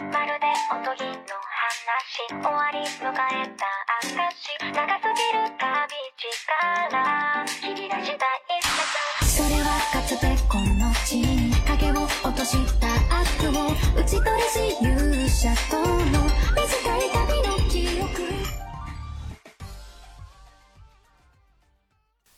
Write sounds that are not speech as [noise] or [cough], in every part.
まるでおとぎの話終わり迎えた証長すぎる旅力切り出したい世界それはかつてこの地に影を落とした悪を打ち取りし勇者との短い旅の記憶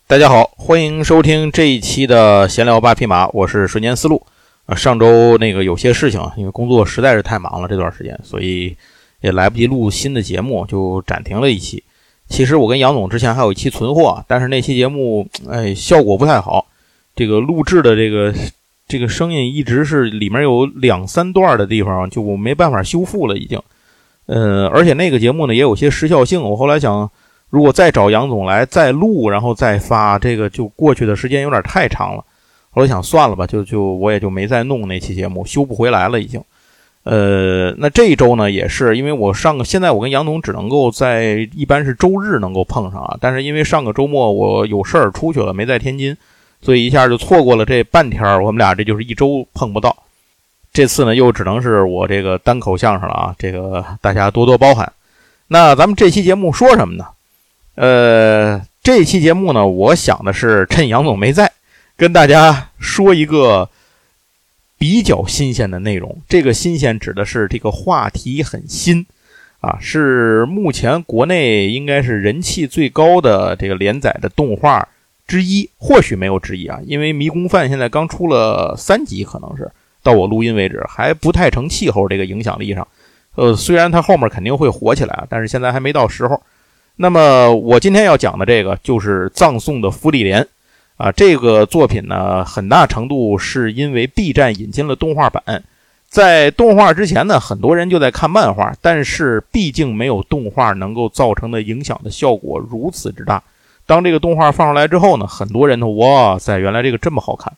大家好，欢迎收听这一期的闲聊八匹马，我是瞬间思路。 啊，上周那个有些事情，因为工作实在是太忙了这段时间，所以也来不及录新的节目，就暂停了一期。其实我跟杨总之前还有一期存货，但是那期节目哎效果不太好，这个录制的这个这个声音一直是里面有两三段的地方就我没办法修复了，已经。呃，而且那个节目呢也有些时效性，我后来想，如果再找杨总来再录，然后再发，这个就过去的时间有点太长了。后来想算了吧，就就我也就没再弄那期节目，修不回来了已经。呃，那这一周呢，也是因为我上个现在我跟杨总只能够在一般是周日能够碰上啊，但是因为上个周末我有事儿出去了，没在天津，所以一下就错过了这半天儿，我们俩这就是一周碰不到。这次呢，又只能是我这个单口相声了啊，这个大家多多包涵。那咱们这期节目说什么呢？呃，这期节目呢，我想的是趁杨总没在。跟大家说一个比较新鲜的内容，这个新鲜指的是这个话题很新啊，是目前国内应该是人气最高的这个连载的动画之一，或许没有之一啊，因为《迷宫饭》现在刚出了三集，可能是到我录音为止还不太成气候，这个影响力上，呃，虽然它后面肯定会火起来啊，但是现在还没到时候。那么我今天要讲的这个就是葬送的芙莉莲。啊，这个作品呢，很大程度是因为 B 站引进了动画版。在动画之前呢，很多人就在看漫画，但是毕竟没有动画能够造成的影响的效果如此之大。当这个动画放出来之后呢，很多人都哇塞，原来这个这么好看！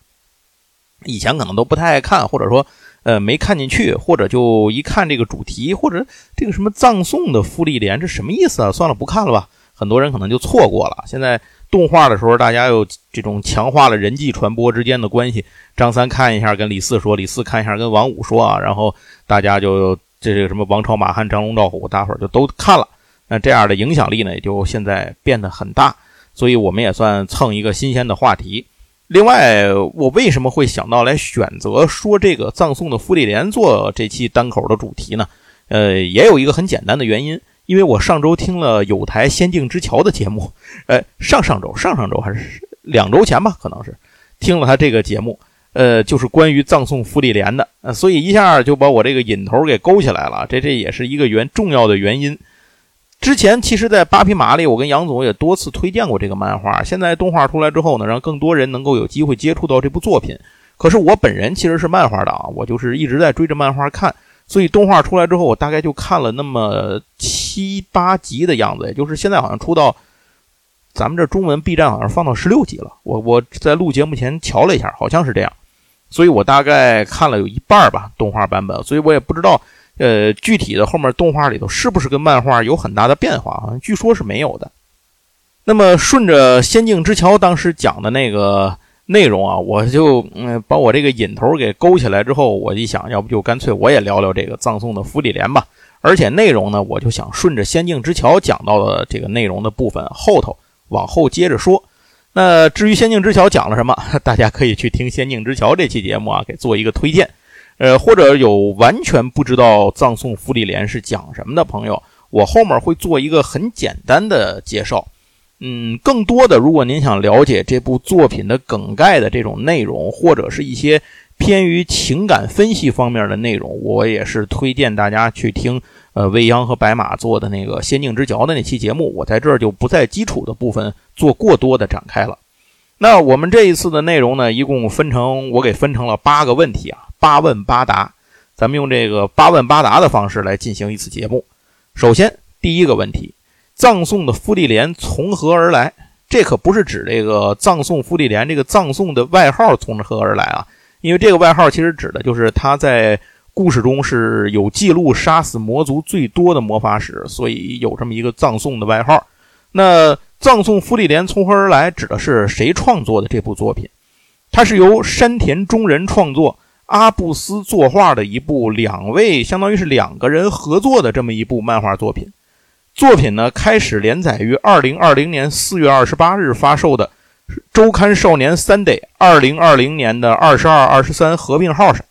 以前可能都不太爱看，或者说呃没看进去，或者就一看这个主题，或者这个什么葬送的芙莉莲，这什么意思啊？算了，不看了吧。很多人可能就错过了。现在。动画的时候，大家又这种强化了人际传播之间的关系。张三看一下跟李四说，李四看一下跟王五说啊，然后大家就这个什么王朝马汉张龙赵虎，大伙儿就都看了。那这样的影响力呢，也就现在变得很大。所以我们也算蹭一个新鲜的话题。另外，我为什么会想到来选择说这个葬送的芙莉莲做这期单口的主题呢？呃，也有一个很简单的原因。因为我上周听了有台《仙境之桥》的节目，[laughs] 呃，上上周、上上周还是两周前吧，可能是听了他这个节目，呃，就是关于葬送芙莉莲的，呃，所以一下就把我这个瘾头给勾起来了。这这也是一个原重要的原因。之前其实，在八匹马里，我跟杨总也多次推荐过这个漫画。现在动画出来之后呢，让更多人能够有机会接触到这部作品。可是我本人其实是漫画党，我就是一直在追着漫画看。所以动画出来之后，我大概就看了那么七八集的样子，也就是现在好像出到咱们这中文 B 站好像放到十六集了。我我在录节目前瞧了一下，好像是这样。所以我大概看了有一半吧，动画版本。所以我也不知道，呃，具体的后面动画里头是不是跟漫画有很大的变化啊？据说是没有的。那么顺着《仙境之桥》当时讲的那个。内容啊，我就嗯把我这个引头给勾起来之后，我一想，要不就干脆我也聊聊这个葬送的芙莉莲吧。而且内容呢，我就想顺着仙境之桥讲到的这个内容的部分后头往后接着说。那至于仙境之桥讲了什么，[laughs] 大家可以去听仙境之桥这期节目啊，给做一个推荐。呃，或者有完全不知道葬送芙莉莲是讲什么的朋友，我后面会做一个很简单的介绍。嗯，更多的，如果您想了解这部作品的梗概的这种内容，或者是一些偏于情感分析方面的内容，我也是推荐大家去听，呃，未央和白马做的那个《仙境之桥》的那期节目。我在这儿就不在基础的部分做过多的展开了。那我们这一次的内容呢，一共分成我给分成了八个问题啊，八问八答，咱们用这个八问八答的方式来进行一次节目。首先，第一个问题。葬送的芙莉莲从何而来？这可不是指这个葬送芙莉莲这个葬送的外号从何而来啊？因为这个外号其实指的就是他在故事中是有记录杀死魔族最多的魔法使，所以有这么一个葬送的外号。那葬送芙莉莲从何而来？指的是谁创作的这部作品？它是由山田中人创作，阿布斯作画的一部两位相当于是两个人合作的这么一部漫画作品。作品呢开始连载于二零二零年四月二十八日发售的周刊少年 Sunday 二零二零年的二十二、二十三合并号上。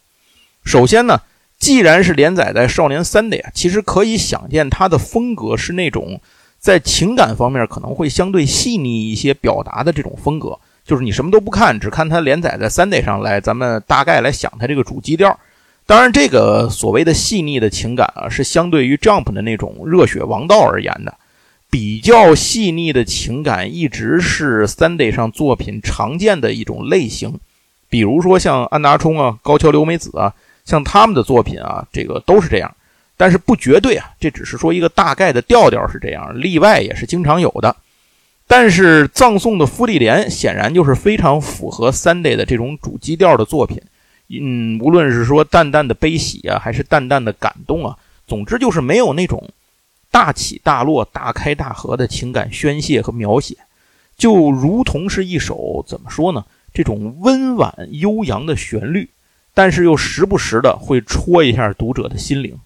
首先呢，既然是连载在少年 Sunday 啊，其实可以想见它的风格是那种在情感方面可能会相对细腻一些表达的这种风格。就是你什么都不看，只看它连载在 Sunday 上来，咱们大概来想它这个主基调。当然，这个所谓的细腻的情感啊，是相对于 Jump 的那种热血王道而言的。比较细腻的情感一直是 Sunday 上作品常见的一种类型，比如说像安达充啊、高桥留美子啊，像他们的作品啊，这个都是这样。但是不绝对啊，这只是说一个大概的调调是这样，例外也是经常有的。但是葬送的芙莉莲显然就是非常符合 Sunday 的这种主基调的作品，嗯，无论是说淡淡的悲喜啊，还是淡淡的感动啊，总之就是没有那种大起大落、大开大合的情感宣泄和描写，就如同是一首怎么说呢？这种温婉悠扬的旋律，但是又时不时的会戳一下读者的心灵，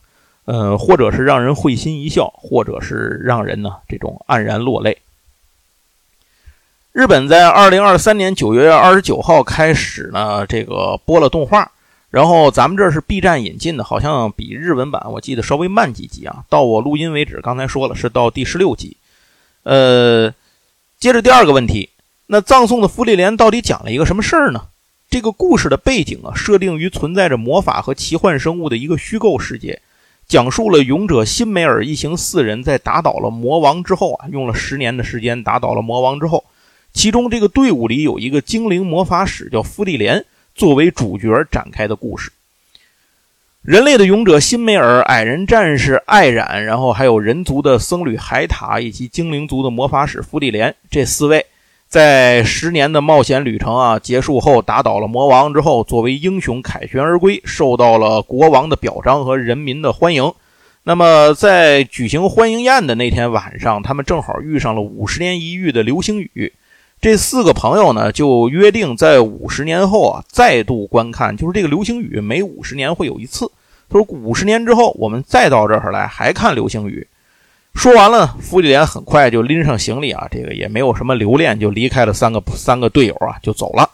呃，或者是让人会心一笑，或者是让人呢这种黯然落泪。日本在二零二三年九月二十九号开始呢，这个播了动画，然后咱们这是 B 站引进的，好像比日文版我记得稍微慢几集啊。到我录音为止，刚才说了是到第十六集。呃，接着第二个问题，那葬送的芙莉莲到底讲了一个什么事儿呢？这个故事的背景啊，设定于存在着魔法和奇幻生物的一个虚构世界，讲述了勇者辛梅尔一行四人在打倒了魔王之后啊，用了十年的时间打倒了魔王之后。其中这个队伍里有一个精灵魔法使叫芙莉莲，作为主角展开的故事。人类的勇者辛梅尔、矮人战士艾冉，然后还有人族的僧侣海塔以及精灵族的魔法使芙莉莲，这四位在十年的冒险旅程啊结束后，打倒了魔王之后，作为英雄凯旋而归，受到了国王的表彰和人民的欢迎。那么在举行欢迎宴的那天晚上，他们正好遇上了五十年一遇的流星雨。这四个朋友呢，就约定在五十年后啊，再度观看。就是这个流星雨，每五十年会有一次。他说，五十年之后，我们再到这儿来，还看流星雨。说完了，芙莉莲很快就拎上行李啊，这个也没有什么留恋，就离开了三个三个队友啊，就走了。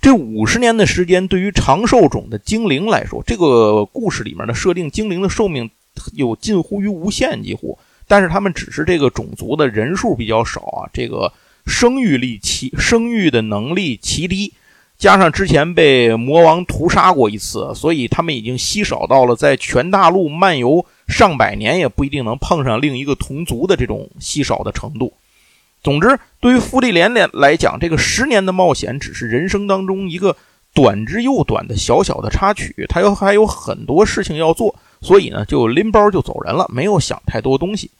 这五十年的时间，对于长寿种的精灵来说，这个故事里面的设定，精灵的寿命有近乎于无限，几乎。但是他们只是这个种族的人数比较少啊，这个。生育力奇，生育的能力奇低，加上之前被魔王屠杀过一次，所以他们已经稀少到了在全大陆漫游上百年也不一定能碰上另一个同族的这种稀少的程度。总之，对于芙莉莲莲来讲，这个十年的冒险只是人生当中一个短之又短的小小的插曲，他又还有很多事情要做，所以呢，就拎包就走人了，没有想太多东西。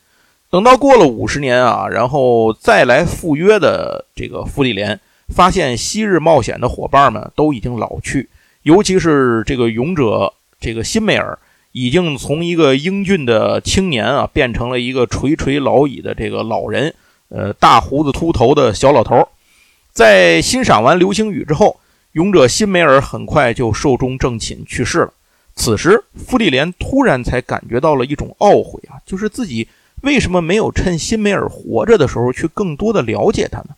等到过了五十年啊，然后再来赴约的这个芙莉莲，发现昔日冒险的伙伴们都已经老去，尤其是这个勇者这个辛梅尔，已经从一个英俊的青年啊，变成了一个垂垂老矣的这个老人，呃，大胡子秃头的小老头。在欣赏完流星雨之后，勇者辛梅尔很快就寿终正寝去世了。此时，芙莉莲突然才感觉到了一种懊悔啊，就是自己。为什么没有趁辛梅尔活着的时候去更多的了解他呢？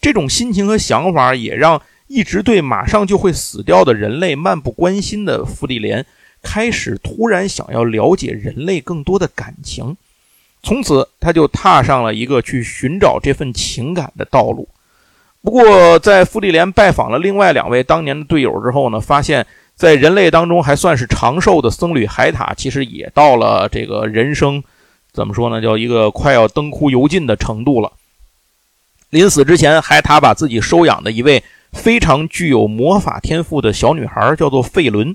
这种心情和想法也让一直对马上就会死掉的人类漫不关心的芙莉莲开始突然想要了解人类更多的感情。从此，他就踏上了一个去寻找这份情感的道路。不过，在芙莉莲拜访了另外两位当年的队友之后呢，发现，在人类当中还算是长寿的僧侣海塔，其实也到了这个人生。怎么说呢？叫一个快要灯枯油尽的程度了。临死之前，还他把自己收养的一位非常具有魔法天赋的小女孩，叫做费伦，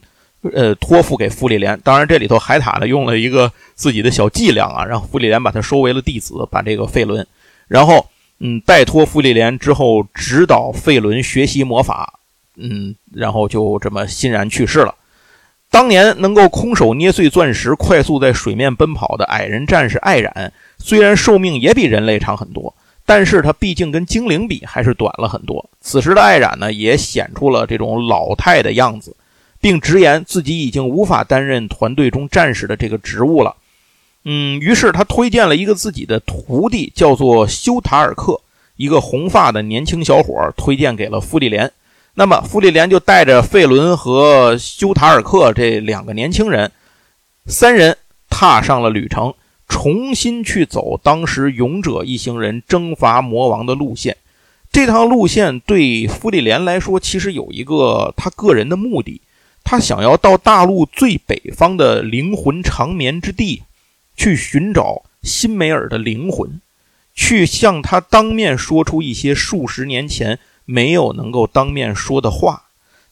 呃，托付给芙莉莲。当然，这里头海塔呢用了一个自己的小伎俩啊，让芙莉莲把他收为了弟子，把这个费伦，然后嗯，拜托芙莉莲之后指导费伦学习魔法，嗯，然后就这么欣然去世了。当年能够空手捏碎钻石、快速在水面奔跑的矮人战士艾冉，虽然寿命也比人类长很多，但是他毕竟跟精灵比还是短了很多。此时的艾冉呢，也显出了这种老态的样子。并直言自己已经无法担任团队中战士的这个职务了。嗯，于是他推荐了一个自己的徒弟，叫做修塔尔克，一个红发的年轻小伙，推荐给了傅利莲。那么傅利莲就带着费伦和修塔尔克这两个年轻人，三人踏上了旅程，重新去走当时勇者一行人征伐魔王的路线。这趟路线对傅利莲来说，其实有一个他个人的目的，他想要到大陆最北方的灵魂长眠之地。去寻找辛梅尔的灵魂，去向他当面说出一些数十年前没有能够当面说的话。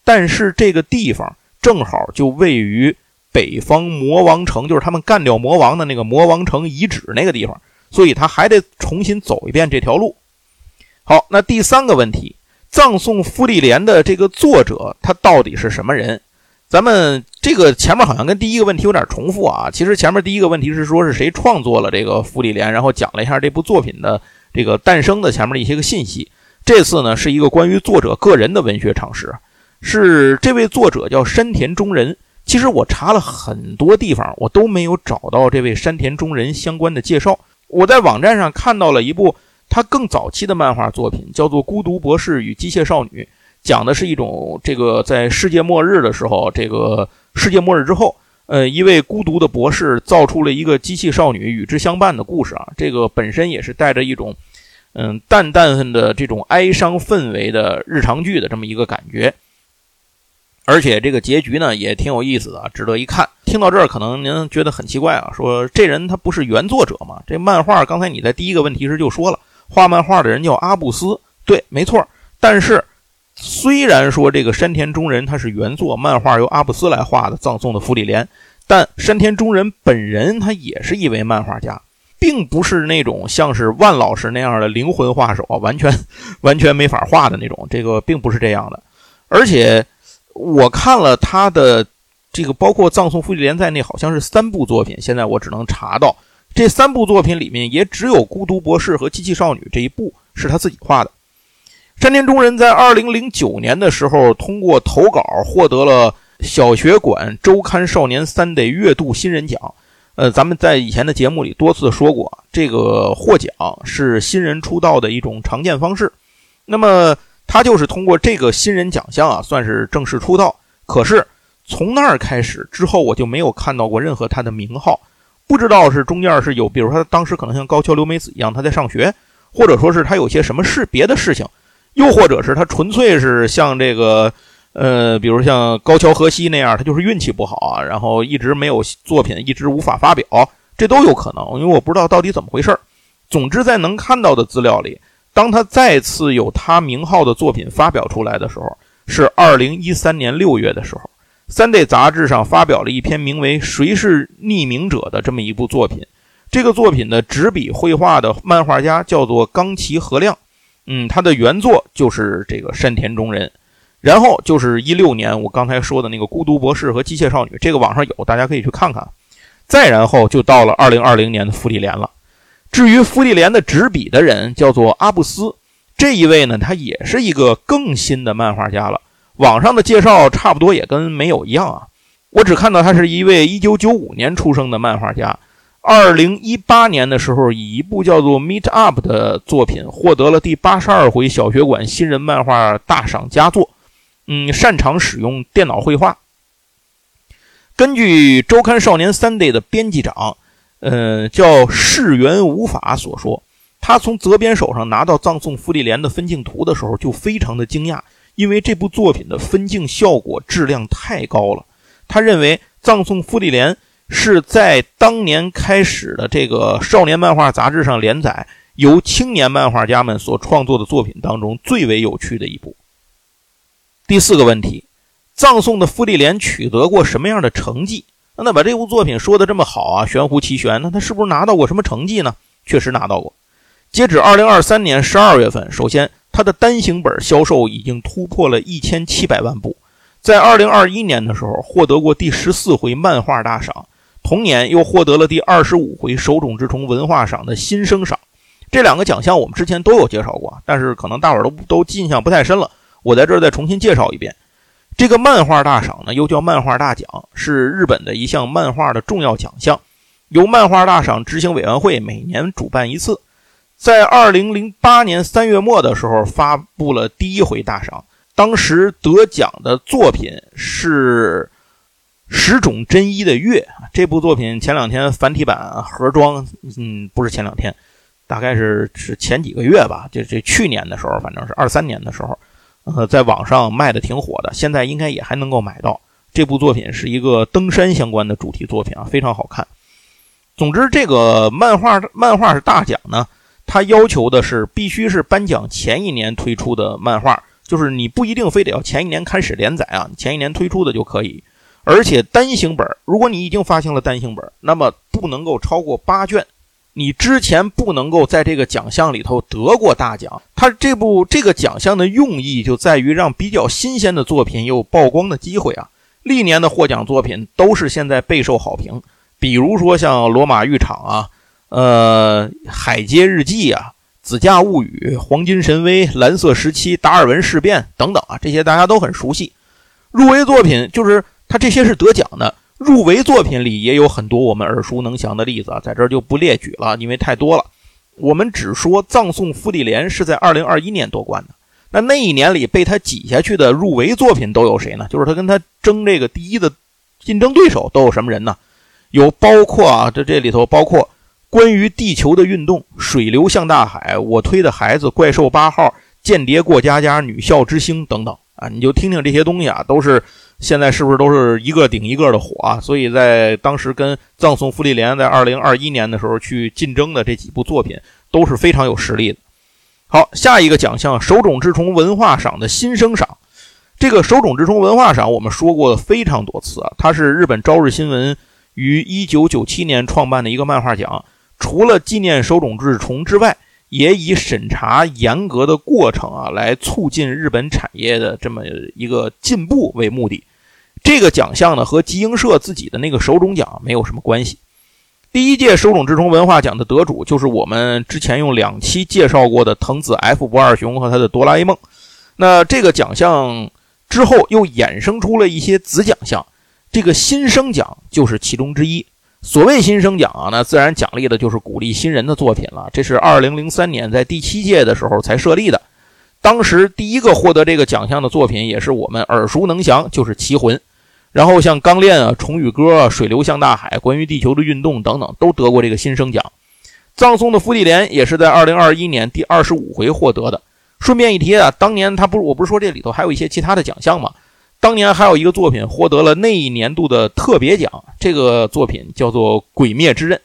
但是这个地方正好就位于北方魔王城，就是他们干掉魔王的那个魔王城遗址那个地方，所以他还得重新走一遍这条路。好，那第三个问题，葬送傅利莲的这个作者他到底是什么人？咱们这个前面好像跟第一个问题有点重复啊。其实前面第一个问题是说是谁创作了这个《傅利莲》，然后讲了一下这部作品的这个诞生的前面的一些个信息。这次呢是一个关于作者个人的文学常识，是这位作者叫山田中人。其实我查了很多地方，我都没有找到这位山田中人相关的介绍。我在网站上看到了一部他更早期的漫画作品，叫做《孤独博士与机械少女》。讲的是一种这个在世界末日的时候，这个世界末日之后，呃，一位孤独的博士造出了一个机器少女与之相伴的故事啊。这个本身也是带着一种，嗯，淡淡的这种哀伤氛围的日常剧的这么一个感觉。而且这个结局呢也挺有意思的，值得一看。听到这儿，可能您觉得很奇怪啊，说这人他不是原作者吗？这漫画刚才你在第一个问题时就说了，画漫画的人叫阿布斯，对，没错，但是。虽然说这个山田中人他是原作漫画由阿布斯来画的葬送的芙莉莲，但山田中人本人他也是一位漫画家，并不是那种像是万老师那样的灵魂画手啊，完全 [laughs] 完全没法画的那种。这个并不是这样的。而且我看了他的这个，包括葬送芙莉莲在内，好像是三部作品。现在我只能查到这三部作品里面，也只有孤独博士和机器少女这一部是他自己画的。山田中人在二零零九年的时候，通过投稿获得了小学馆周刊少年三得月度新人奖。呃，咱们在以前的节目里多次说过，这个获奖是新人出道的一种常见方式。那么他就是通过这个新人奖项啊，算是正式出道。可是从那儿开始之后，我就没有看到过任何他的名号，不知道是中间是有，比如说他当时可能像高桥留美子一样他在上学，或者说是他有些什么事别的事情。又或者是他纯粹是像这个，呃，比如像高桥和希那样，他就是运气不好啊，然后一直没有作品，一直无法发表，这都有可能。因为我不知道到底怎么回事总之，在能看到的资料里，当他再次有他名号的作品发表出来的时候，是二零一三年六月的时候，《三 D》杂志上发表了一篇名为《谁是匿名者》的这么一部作品。这个作品的执笔绘画的漫画家叫做冈崎和亮。嗯，他的原作就是这个山田中人，然后就是一六年我刚才说的那个孤独博士和机械少女，这个网上有，大家可以去看看。再然后就到了二零二零年的芙莉莲了。至于芙莉莲的执笔的人叫做阿布斯，这一位呢，他也是一个更新的漫画家了。网上的介绍差不多也跟没有一样啊，我只看到他是一位一九九五年出生的漫画家。二零一八年的时候，以一部叫做《Meet Up》的作品获得了第八十二回小学馆新人漫画大赏佳作。嗯，擅长使用电脑绘画。根据周刊少年 Sunday 的编辑长，呃，叫世元无法所说，他从责编手上拿到葬送芙莉莲的分镜图的时候，就非常的惊讶，因为这部作品的分镜效果质量太高了。他认为葬送芙莉莲。是在当年开始的这个少年漫画杂志上连载，由青年漫画家们所创作的作品当中最为有趣的一部。第四个问题，葬送的芙莉莲取得过什么样的成绩？那把这部作品说的这么好啊，玄乎其玄，那他是不是拿到过什么成绩呢？确实拿到过。截止二零二三年十二月份，首先他的单行本销售已经突破了一千七百万部，在二零二一年的时候获得过第十四回漫画大赏。同年又获得了第二十五回手冢治虫文化赏的新生赏，这两个奖项我们之前都有介绍过，但是可能大伙儿都都印象不太深了。我在这儿再重新介绍一遍。这个漫画大赏呢，又叫漫画大奖，是日本的一项漫画的重要奖项，由漫画大赏执行委员会每年主办一次。在二零零八年三月末的时候，发布了第一回大赏。当时得奖的作品是十种真一的月这部作品前两天繁体版盒装，嗯，不是前两天，大概是是前几个月吧，就这去年的时候，反正是二三年的时候，呃，在网上卖的挺火的，现在应该也还能够买到。这部作品是一个登山相关的主题作品啊，非常好看。总之，这个漫画漫画是大奖呢，它要求的是必须是颁奖前一年推出的漫画。就是你不一定非得要前一年开始连载啊，前一年推出的就可以。而且单行本，如果你已经发行了单行本，那么不能够超过八卷。你之前不能够在这个奖项里头得过大奖。它这部这个奖项的用意就在于让比较新鲜的作品有曝光的机会啊。历年的获奖作品都是现在备受好评，比如说像《罗马浴场》啊，呃，《海街日记》啊。《子价物语》《黄金神威》《蓝色时期》《达尔文事变》等等啊，这些大家都很熟悉。入围作品就是它这些是得奖的。入围作品里也有很多我们耳熟能详的例子啊，在这儿就不列举了，因为太多了。我们只说《葬送芙莉莲》是在2021年夺冠的。那那一年里被他挤下去的入围作品都有谁呢？就是他跟他争这个第一的竞争对手都有什么人呢？有包括啊，这这里头包括。关于地球的运动，水流向大海，我推的孩子，怪兽八号，间谍过家家，女校之星等等啊，你就听听这些东西啊，都是现在是不是都是一个顶一个的火啊？所以在当时跟《葬送芙莉莲》在二零二一年的时候去竞争的这几部作品都是非常有实力的。好，下一个奖项手冢治虫文化赏的新生赏，这个手冢治虫文化赏我们说过非常多次啊，它是日本朝日新闻于一九九七年创办的一个漫画奖。除了纪念手冢治虫之外，也以审查严格的过程啊，来促进日本产业的这么一个进步为目的。这个奖项呢，和集英社自己的那个手冢奖没有什么关系。第一届手冢治虫文化奖的得主就是我们之前用两期介绍过的藤子 F 不二雄和他的哆啦 A 梦。那这个奖项之后又衍生出了一些子奖项，这个新生奖就是其中之一。所谓新生奖啊，那自然奖励的就是鼓励新人的作品了。这是二零零三年在第七届的时候才设立的，当时第一个获得这个奖项的作品也是我们耳熟能详，就是《棋魂》。然后像《钢炼》啊、《虫语歌》啊、《水流向大海》、关于地球的运动等等，都得过这个新生奖。葬送的芙莉莲也是在二零二一年第二十五回获得的。顺便一提啊，当年他不是我不是说这里头还有一些其他的奖项吗？当年还有一个作品获得了那一年度的特别奖，这个作品叫做《鬼灭之刃》。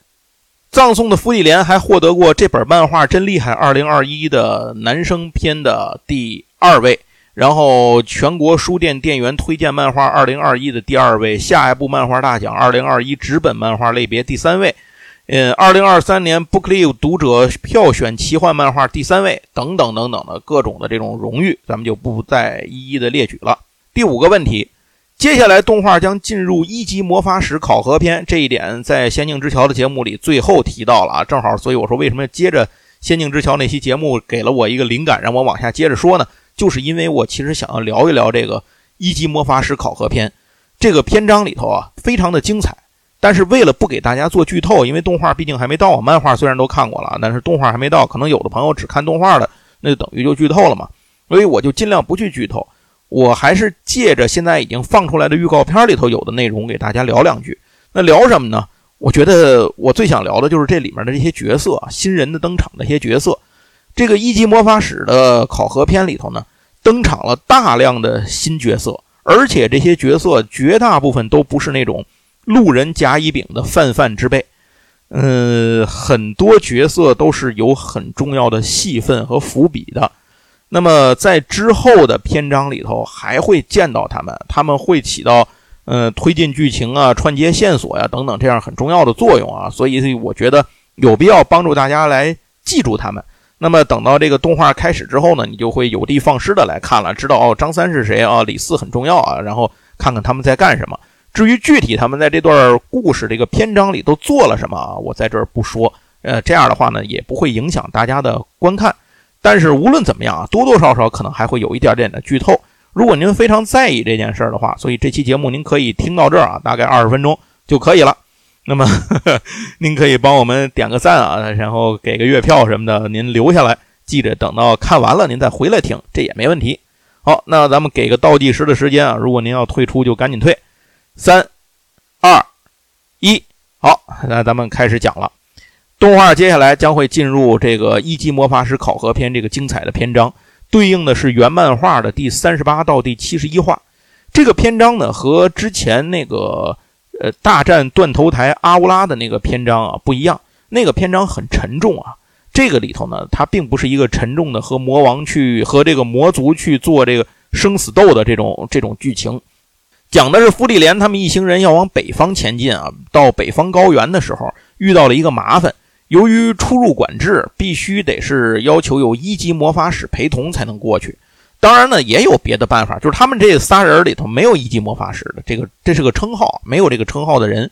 葬送的芙莉莲还获得过这本漫画真厉害2021的男生篇的第二位，然后全国书店店员推荐漫画2021的第二位，下一部漫画大奖2021纸本漫画类别第三位，嗯，2023年 Booklive 读者票选奇幻漫画第三位，等等等等的各种的这种荣誉，咱们就不再一一的列举了。第五个问题，接下来动画将进入一级魔法史考核篇，这一点在《仙境之桥》的节目里最后提到了啊，正好，所以我说为什么接着《仙境之桥》那期节目给了我一个灵感，让我往下接着说呢？就是因为我其实想要聊一聊这个一级魔法师考核篇，这个篇章里头啊，非常的精彩，但是为了不给大家做剧透，因为动画毕竟还没到，漫画虽然都看过了，但是动画还没到，可能有的朋友只看动画的，那就等于就剧透了嘛，所以我就尽量不去剧透。我还是借着现在已经放出来的预告片里头有的内容给大家聊两句。那聊什么呢？我觉得我最想聊的就是这里面的这些角色，新人的登场的一些角色。这个一级魔法史的考核片里头呢，登场了大量的新角色，而且这些角色绝大部分都不是那种路人甲乙丙的泛泛之辈。嗯，很多角色都是有很重要的戏份和伏笔的。那么在之后的篇章里头还会见到他们，他们会起到呃推进剧情啊、串接线索呀等等这样很重要的作用啊，所以我觉得有必要帮助大家来记住他们。那么等到这个动画开始之后呢，你就会有的放矢的来看了，知道哦张三是谁啊，李四很重要啊，然后看看他们在干什么。至于具体他们在这段故事这个篇章里都做了什么啊，我在这儿不说。呃，这样的话呢，也不会影响大家的观看。但是无论怎么样啊，多多少少可能还会有一点点的剧透。如果您非常在意这件事儿的话，所以这期节目您可以听到这儿啊，大概二十分钟就可以了。那么 [laughs] 您可以帮我们点个赞啊，然后给个月票什么的，您留下来，记着等到看完了您再回来听，这也没问题。好，那咱们给个倒计时的时间啊，如果您要退出就赶紧退。三、二、一，好，那咱们开始讲了。动画接下来将会进入这个一级魔法师考核篇这个精彩的篇章。对应的是原漫画的第三十八到第七十一话，这个篇章呢和之前那个呃大战断头台阿乌拉的那个篇章啊不一样，那个篇章很沉重啊，这个里头呢它并不是一个沉重的和魔王去和这个魔族去做这个生死斗的这种这种剧情，讲的是芙莉莲他们一行人要往北方前进啊，到北方高原的时候遇到了一个麻烦。由于出入管制，必须得是要求有一级魔法使陪同才能过去。当然呢，也有别的办法，就是他们这仨人里头没有一级魔法使的，这个这是个称号，没有这个称号的人。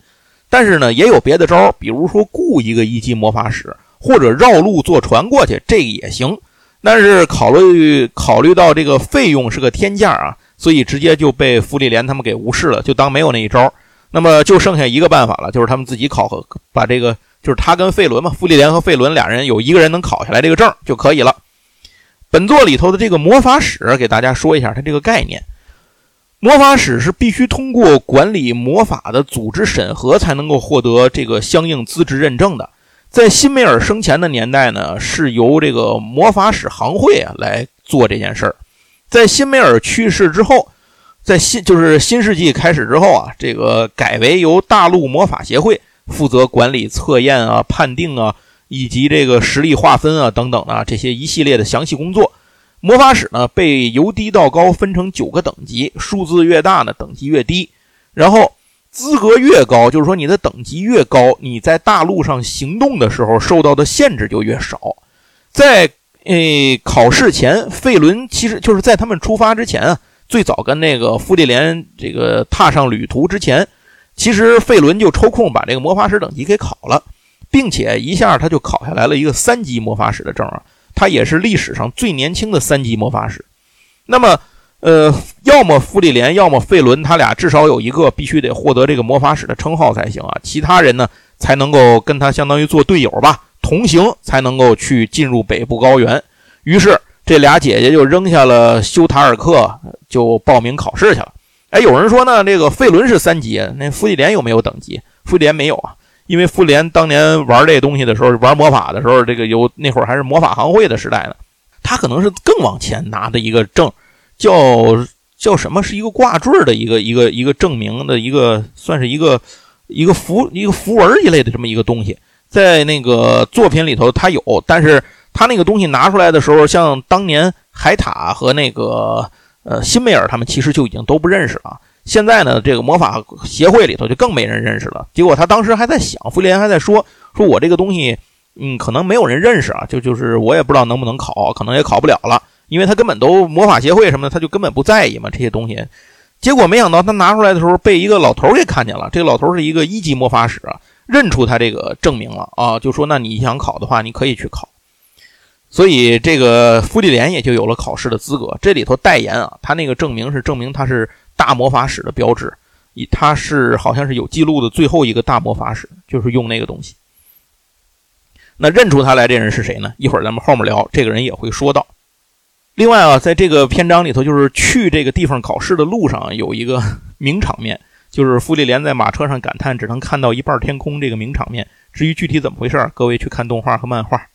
但是呢，也有别的招，比如说雇一个一级魔法使，或者绕路坐船过去，这也行。但是考虑考虑到这个费用是个天价啊，所以直接就被芙莉莲他们给无视了，就当没有那一招。那么就剩下一个办法了，就是他们自己考核，把这个。就是他跟费伦嘛，傅利莲和费伦俩人有一个人能考下来这个证就可以了。本作里头的这个魔法使，给大家说一下它这个概念。魔法使是必须通过管理魔法的组织审核才能够获得这个相应资质认证的。在辛梅尔生前的年代呢，是由这个魔法使行会啊来做这件事儿。在辛梅尔去世之后，在新就是新世纪开始之后啊，这个改为由大陆魔法协会。负责管理测验啊、判定啊，以及这个实力划分啊等等啊这些一系列的详细工作。魔法使呢被由低到高分成九个等级，数字越大呢等级越低。然后资格越高，就是说你的等级越高，你在大陆上行动的时候受到的限制就越少。在诶考试前，费伦其实就是在他们出发之前啊，最早跟那个芙莉莲这个踏上旅途之前。其实费伦就抽空把这个魔法使等级给考了，并且一下他就考下来了一个三级魔法使的证啊，他也是历史上最年轻的三级魔法使。那么，呃，要么芙莉莲，要么费伦，他俩至少有一个必须得获得这个魔法使的称号才行啊，其他人呢才能够跟他相当于做队友吧，同行才能够去进入北部高原。于是这俩姐姐就扔下了修塔尔克，就报名考试去了。哎，有人说呢，这个费伦是三级，那傅利莲有没有等级？傅利莲没有啊，因为复联当年玩这东西的时候，玩魔法的时候，这个有那会儿还是魔法行会的时代呢，他可能是更往前拿的一个证，叫叫什么？是一个挂坠的一个一个一个证明的一个，算是一个一个符一个符文一类的这么一个东西，在那个作品里头他有，但是他那个东西拿出来的时候，像当年海塔和那个。呃，辛梅尔他们其实就已经都不认识了。现在呢，这个魔法协会里头就更没人认识了。结果他当时还在想，弗莲还在说，说我这个东西，嗯，可能没有人认识啊，就就是我也不知道能不能考，可能也考不了了，因为他根本都魔法协会什么的，他就根本不在意嘛这些东西。结果没想到他拿出来的时候被一个老头给看见了，这个老头是一个一级魔法使，认出他这个证明了啊，就说那你想考的话，你可以去考。所以这个芙莉莲也就有了考试的资格。这里头代言啊，他那个证明是证明他是大魔法使的标志，以他是好像是有记录的最后一个大魔法使，就是用那个东西。那认出他来这人是谁呢？一会儿咱们后面聊，这个人也会说到。另外啊，在这个篇章里头，就是去这个地方考试的路上有一个名场面，就是芙莉莲在马车上感叹只能看到一半天空这个名场面。至于具体怎么回事，各位去看动画和漫画。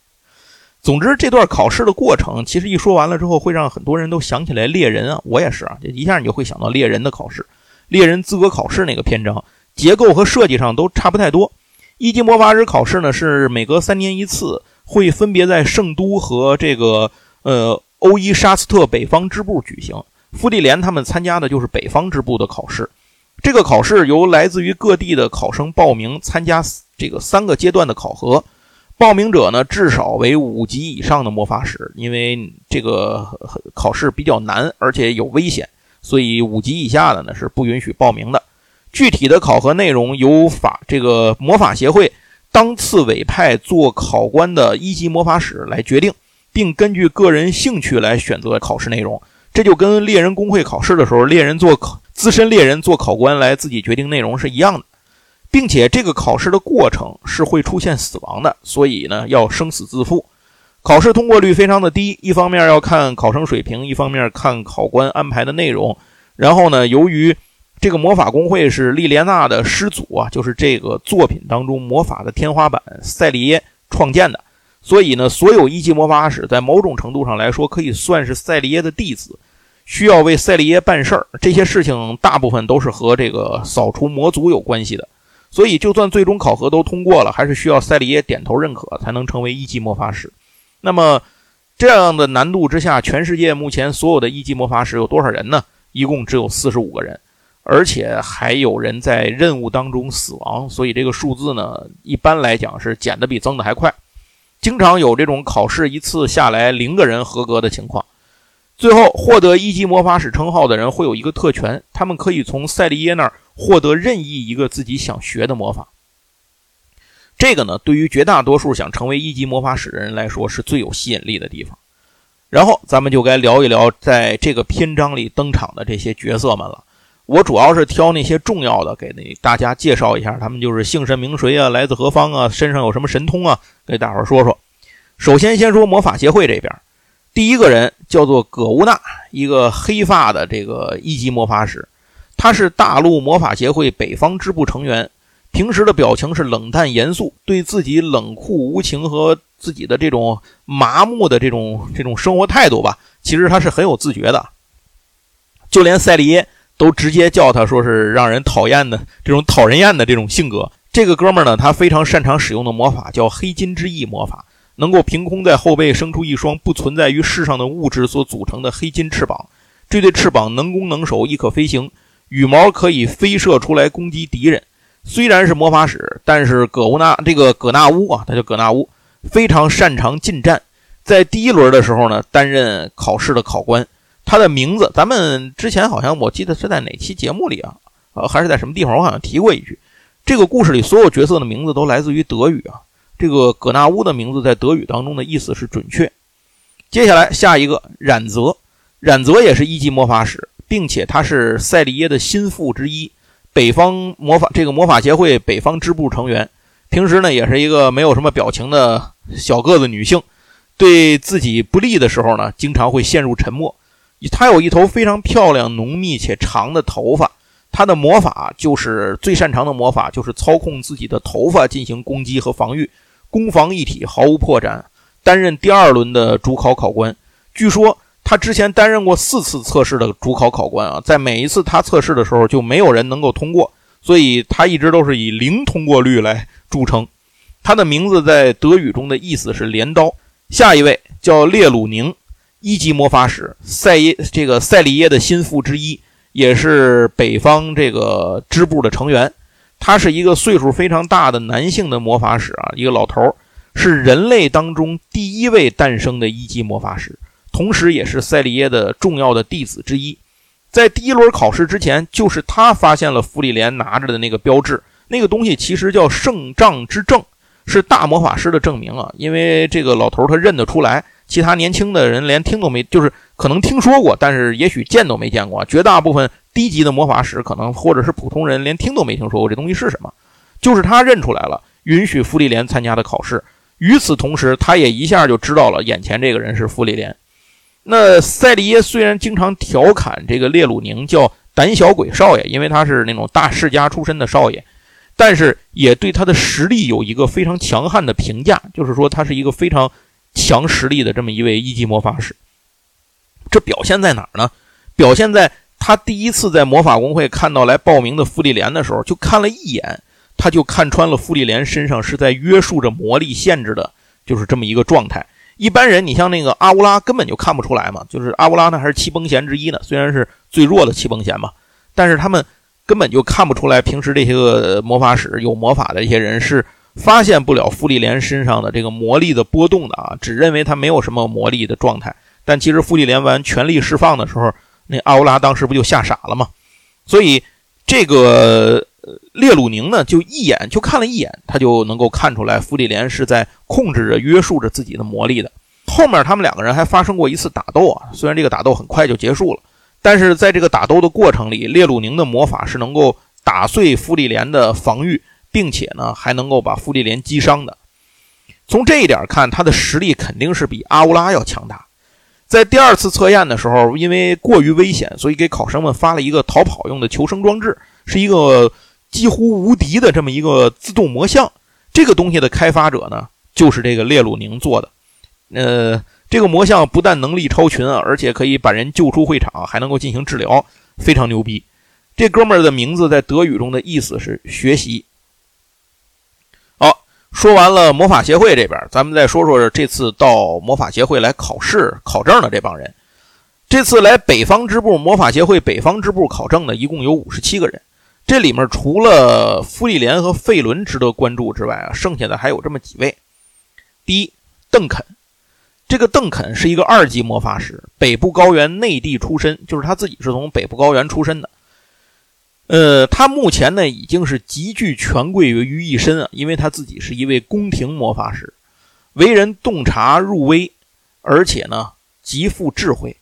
总之，这段考试的过程，其实一说完了之后，会让很多人都想起来猎人啊，我也是啊，这一下你就会想到猎人的考试，猎人资格考试那个篇章，结构和设计上都差不太多。一级魔法师考试呢，是每隔三年一次，会分别在圣都和这个呃欧伊沙斯特北方支部举行。芙莉莲他们参加的就是北方支部的考试。这个考试由来自于各地的考生报名参加，这个三个阶段的考核。报名者呢，至少为五级以上的魔法师，因为这个考试比较难，而且有危险，所以五级以下的呢是不允许报名的。具体的考核内容由法这个魔法协会当次委派做考官的一级魔法使来决定，并根据个人兴趣来选择考试内容。这就跟猎人工会考试的时候，猎人做考资深猎人做考官来自己决定内容是一样的，并且这个考试的过程是会出现死亡的，所以呢要生死自负。考试通过率非常的低，一方面要看考生水平，一方面看考官安排的内容。然后呢，由于这个魔法工会是莉莲娜的师祖啊，就是这个作品当中魔法的天花板赛利耶创建的，所以呢，所有一级魔法使在某种程度上来说可以算是赛利耶的弟子，需要为赛利耶办事儿。这些事情大部分都是和这个扫除魔族有关系的，所以就算最终考核都通过了，还是需要赛利耶点头认可才能成为一级魔法师。那么这样的难度之下，全世界目前所有的一级魔法师有多少人呢？一共只有四十五个人。而且还有人在任务当中死亡，所以这个数字呢，一般来讲是减的比增的还快。经常有这种考试一次下来零个人合格的情况。最后获得一级魔法使称号的人会有一个特权，他们可以从赛利耶那儿获得任意一个自己想学的魔法。这个呢，对于绝大多数想成为一级魔法使的人来说是最有吸引力的地方。然后咱们就该聊一聊在这个篇章里登场的这些角色们了。我主要是挑那些重要的给那大家介绍一下，他们就是姓甚名谁啊，来自何方啊，身上有什么神通啊，给大伙儿说说。首先先说魔法协会这边，第一个人叫做葛乌娜，一个黑发的这个一级魔法使，他是大陆魔法协会北方支部成员，平时的表情是冷淡严肃，对自己冷酷无情和自己的这种麻木的这种这种生活态度吧，其实他是很有自觉的，就连赛利耶。都直接叫他说是让人讨厌的这种讨人厌的这种性格。这个哥们儿呢，他非常擅长使用的魔法叫黑金之翼魔法，能够凭空在后背生出一双不存在于世上的物质所组成的黑金翅膀。这对翅膀能攻能守，亦可飞行，羽毛可以飞射出来攻击敌人。虽然是魔法使，但是葛乌纳这个葛纳乌啊，他叫葛纳乌，非常擅长近战。在第一轮的时候呢，担任考试的考官。他的名字，咱们之前好像我记得是在哪期节目里啊，呃，还是在什么地方，我好像提过一句。这个故事里所有角色的名字都来自于德语啊。这个葛纳乌的名字在德语当中的意思是准确。接下来下一个冉泽，冉泽也是一级魔法使，并且他是赛利耶的心腹之一，北方魔法这个魔法协会北方支部成员。平时呢，也是一个没有什么表情的小个子女性，对自己不利的时候呢，经常会陷入沉默。他有一头非常漂亮、浓密且长的头发。他的魔法就是最擅长的魔法，就是操控自己的头发进行攻击和防御，攻防一体，毫无破绽。担任第二轮的主考考官，据说他之前担任过四次测试的主考考官啊，在每一次他测试的时候就没有人能够通过，所以他一直都是以零通过率来著称。他的名字在德语中的意思是镰刀。下一位叫列鲁宁。一级魔法使赛耶，这个赛利耶的心腹之一，也是北方这个支部的成员。他是一个岁数非常大的男性的魔法使啊，一个老头儿，是人类当中第一位诞生的一级魔法使，同时也是赛利耶的重要的弟子之一。在第一轮考试之前，就是他发现了芙莉莲拿着的那个标志，那个东西其实叫圣杖之证，是大魔法师的证明啊。因为这个老头儿他认得出来。其他年轻的人连听都没，就是可能听说过，但是也许见都没见过。绝大部分低级的魔法师可能或者是普通人连听都没听说过这东西是什么。就是他认出来了，允许芙莉莲参加的考试。与此同时，他也一下就知道了眼前这个人是芙莉莲。那赛利耶虽然经常调侃这个列鲁宁叫胆小鬼少爷，因为他是那种大世家出身的少爷，但是也对他的实力有一个非常强悍的评价，就是说他是一个非常。强实力的这么一位一级魔法师，这表现在哪儿呢？表现在他第一次在魔法工会看到来报名的芙莉莲的时候，就看了一眼，他就看穿了芙莉莲身上是在约束着魔力限制的，就是这么一个状态。一般人，你像那个阿乌拉根本就看不出来嘛，就是阿乌拉呢还是七崩弦之一呢，虽然是最弱的七崩弦嘛，但是他们根本就看不出来，平时这些个魔法使有魔法的一些人是。发现不了芙莉莲身上的这个魔力的波动的啊，只认为他没有什么魔力的状态。但其实芙莉莲完全力释放的时候，那阿乌拉当时不就吓傻了吗？所以这个列鲁宁呢，就一眼就看了一眼，他就能够看出来芙莉莲是在控制着、约束着自己的魔力的。后面他们两个人还发生过一次打斗啊，虽然这个打斗很快就结束了，但是在这个打斗的过程里，列鲁宁的魔法是能够打碎芙莉莲的防御，并且呢还能够把芙莉莲击伤的。从这一点看，他的实力肯定是比阿乌拉要强大。在第二次测验的时候，因为过于危险，所以给考生们发了一个逃跑用的求生装置，是一个几乎无敌的这么一个自动魔像。这个东西的开发者呢，就是这个列鲁宁做的。呃，这个魔像不但能力超群啊，而且可以把人救出会场，还能够进行治疗，非常牛逼。这哥们儿的名字在德语中的意思是学习。说完了魔法协会这边，咱们再说说这次到魔法协会来考试考证的这帮人。这次来北方支部魔法协会北方支部考证的一共有五十七个人，这里面除了芙莉莲和费伦值得关注之外啊，剩下的还有这么几位。第一，邓肯，这个邓肯是一个二级魔法师，北部高原内地出身，就是他自己是从北部高原出身的。呃，他目前呢已经是集聚权贵于一身啊，因为他自己是一位宫廷魔法师，为人洞察入微，而且呢极富智慧，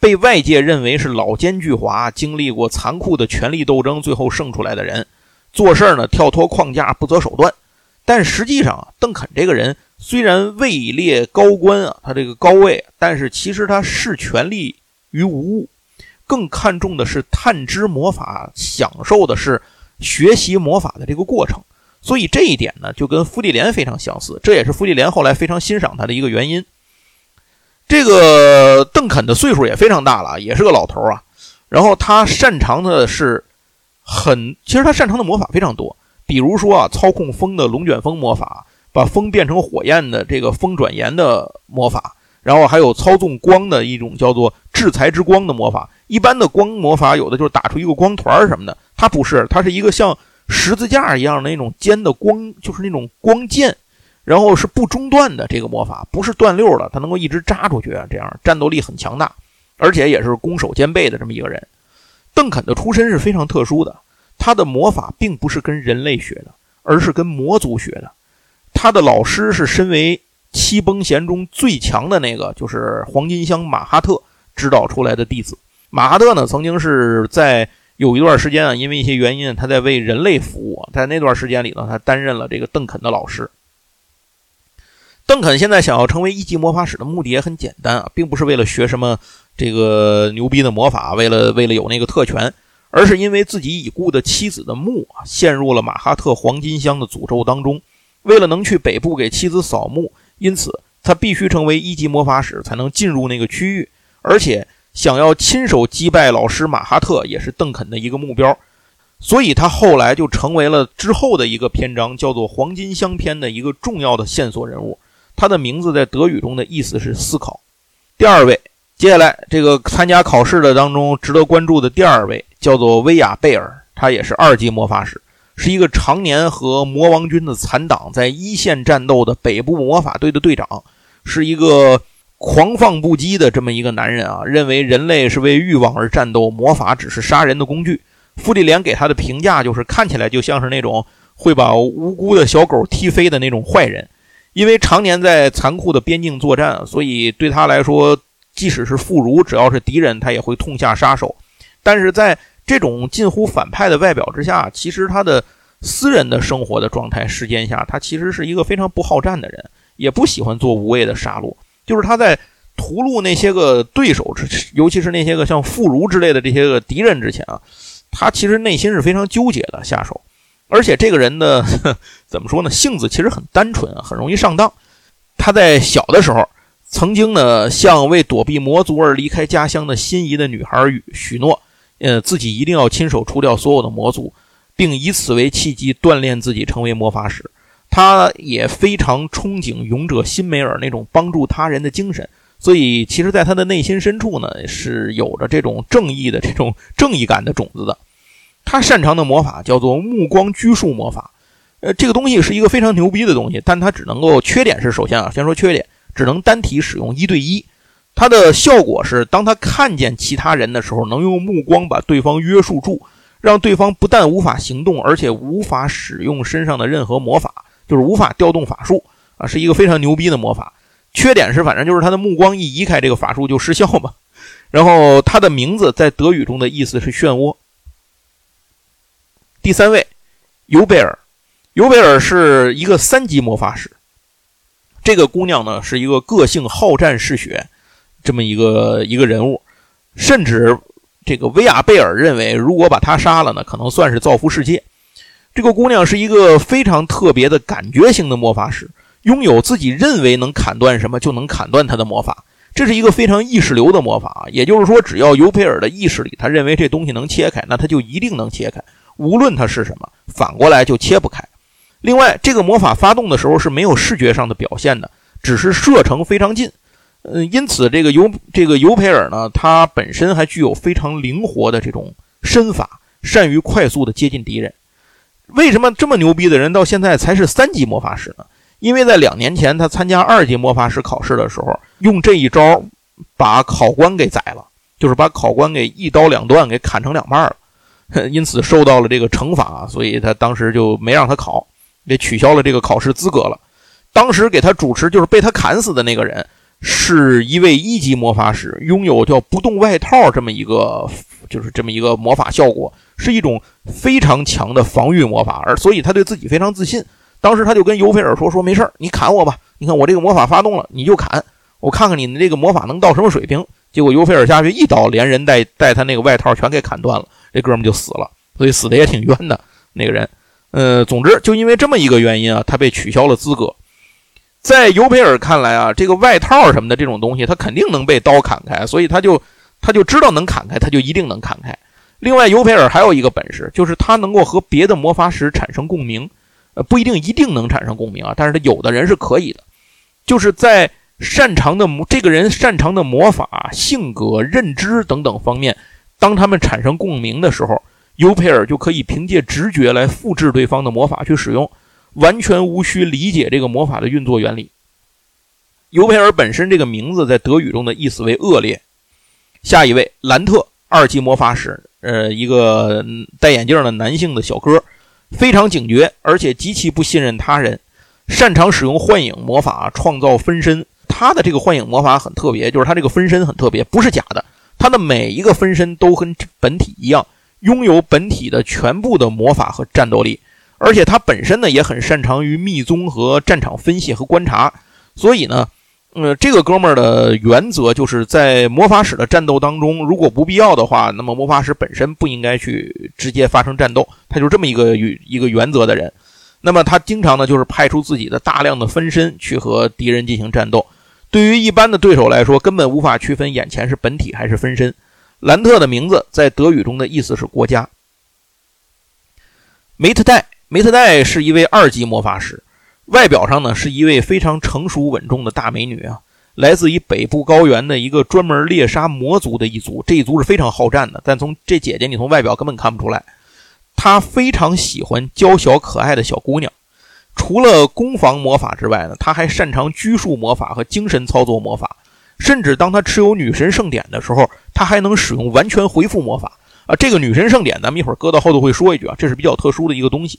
被外界认为是老奸巨猾，经历过残酷的权力斗争，最后胜出来的人。做事呢跳脱框架，不择手段。但实际上啊，邓肯这个人虽然位列高官啊，他这个高位，但是其实他视权力于无物。更看重的是探知魔法，享受的是学习魔法的这个过程，所以这一点呢，就跟芙莉莲非常相似，这也是芙莉莲后来非常欣赏他的一个原因。这个邓肯的岁数也非常大了，也是个老头啊。然后他擅长的是很，其实他擅长的魔法非常多，比如说啊，操控风的龙卷风魔法，把风变成火焰的这个风转炎的魔法，然后还有操纵光的一种叫做制裁之光的魔法。一般的光魔法有的就是打出一个光团什么的，它不是，它是一个像十字架一样的那种尖的光，就是那种光剑，然后是不中断的这个魔法，不是断溜的，它能够一直扎出去，这样战斗力很强大，而且也是攻守兼备的这么一个人。邓肯的出身是非常特殊的，他的魔法并不是跟人类学的，而是跟魔族学的。他的老师是身为七崩弦中最强的那个，就是黄金乡马哈特指导出来的弟子。马哈特呢，曾经是在有一段时间啊，因为一些原因，他在为人类服务。在那段时间里呢，他担任了这个邓肯的老师。邓肯现在想要成为一级魔法使的目的也很简单啊，并不是为了学什么这个牛逼的魔法，为了为了有那个特权，而是因为自己已故的妻子的墓啊，陷入了马哈特黄金乡的诅咒当中。为了能去北部给妻子扫墓，因此他必须成为一级魔法使，才能进入那个区域，而且。想要亲手击败老师马哈特，也是邓肯的一个目标，所以他后来就成为了之后的一个篇章，叫做“黄金香篇”的一个重要的线索人物。他的名字在德语中的意思是思考。第二位，接下来这个参加考试的当中值得关注的第二位叫做威亚贝尔，他也是二级魔法师，是一个常年和魔王军的残党在一线战斗的北部魔法队的队长，是一个。狂放不羁的这么一个男人啊，认为人类是为欲望而战斗，魔法只是杀人的工具。傅利莲给他的评价就是，看起来就像是那种会把无辜的小狗踢飞的那种坏人。因为常年在残酷的边境作战，所以对他来说，即使是妇孺，只要是敌人，他也会痛下杀手。但是在这种近乎反派的外表之下，其实他的私人的生活的状态时间下，他其实是一个非常不好战的人，也不喜欢做无谓的杀戮。就是他在屠戮那些个对手，尤其是那些个像妇孺之类的这些个敌人之前啊，他其实内心是非常纠结的下手。而且这个人的 [laughs] 怎么说呢，性子其实很单纯啊，很容易上当。他在小的时候曾经呢，向为躲避魔族而离开家乡的心仪的女孩许诺，呃，自己一定要亲手除掉所有的魔族，并以此为契机锻炼自己成为魔法使。他也非常憧憬勇者辛梅尔那种帮助他人的精神，所以其实，在他的内心深处呢，是有着这种正义的这种正义感的种子的。他擅长的魔法叫做目光拘束魔法，呃，这个东西是一个非常牛逼的东西，但它只能够缺点是，首先啊，先说缺点，只能单体使用一对一。它的效果是，当他看见其他人的时候，能用目光把对方约束住，让对方不但无法行动，而且无法使用身上的任何魔法。就是无法调动法术啊，是一个非常牛逼的魔法。缺点是反正就是他的目光一移开，这个法术就失效嘛。然后他的名字在德语中的意思是漩涡。第三位，尤贝尔，尤贝尔是一个三级魔法师。这个姑娘呢，是一个个性好战嗜血这么一个一个人物，甚至这个维亚贝尔认为，如果把她杀了呢，可能算是造福世界。这个姑娘是一个非常特别的感觉型的魔法师，拥有自己认为能砍断什么就能砍断她的魔法，这是一个非常意识流的魔法。也就是说，只要尤佩尔的意识里他认为这东西能切开，那他就一定能切开，无论它是什么，反过来就切不开。另外，这个魔法发动的时候是没有视觉上的表现的，只是射程非常近。嗯，因此这个尤这个尤培尔呢，他本身还具有非常灵活的这种身法，善于快速的接近敌人。为什么这么牛逼的人到现在才是三级魔法师呢？因为在两年前他参加二级魔法师考试的时候，用这一招把考官给宰了，就是把考官给一刀两断，给砍成两半了，[laughs] 因此受到了这个惩罚，所以他当时就没让他考。给取消了这个考试资格了。当时给他主持，就是被他砍死的那个人，是一位一级魔法师，拥有叫不动外套这么一个，就是这么一个魔法效果，是一种非常强的防御魔法，而所以他对自己非常自信。当时他就跟尤菲尔说：“说没事儿你砍我吧，你看我这个魔法发动了，你就砍，我看看你的这个魔法能到什么水平。”结果尤菲尔下去一刀，连人带带他那个外套全给砍断了，这哥们就死了，所以死的也挺冤的那个人。呃，总之就因为这么一个原因啊，他被取消了资格。在尤培尔看来啊，这个外套什么的这种东西，他肯定能被刀砍开，所以他就他就知道能砍开，他就一定能砍开。另外，尤培尔还有一个本事，就是他能够和别的魔法石产生共鸣，呃，不一定一定能产生共鸣啊，但是他有的人是可以的，就是在擅长的魔这个人擅长的魔法、性格、认知等等方面，当他们产生共鸣的时候。尤佩尔就可以凭借直觉来复制对方的魔法去使用，完全无需理解这个魔法的运作原理。尤佩尔本身这个名字在德语中的意思为恶劣。下一位，兰特，二级魔法师，呃，一个戴眼镜的男性的小哥，非常警觉，而且极其不信任他人，擅长使用幻影魔法创造分身。他的这个幻影魔法很特别，就是他这个分身很特别，不是假的，他的每一个分身都跟本体一样。拥有本体的全部的魔法和战斗力，而且他本身呢也很擅长于密宗和战场分析和观察，所以呢，呃，这个哥们儿的原则就是在魔法使的战斗当中，如果不必要的话，那么魔法使本身不应该去直接发生战斗，他就这么一个一个原则的人。那么他经常呢就是派出自己的大量的分身去和敌人进行战斗，对于一般的对手来说，根本无法区分眼前是本体还是分身。兰特的名字在德语中的意思是国家。梅特戴，梅特戴是一位二级魔法师，外表上呢是一位非常成熟稳重的大美女啊，来自于北部高原的一个专门猎杀魔族的一族，这一族是非常好战的。但从这姐姐，你从外表根本看不出来，她非常喜欢娇小可爱的小姑娘。除了攻防魔法之外呢，她还擅长拘束魔法和精神操作魔法。甚至当他持有女神圣典的时候，他还能使用完全回复魔法啊！这个女神圣典，咱们一会儿搁到后头会说一句啊，这是比较特殊的一个东西。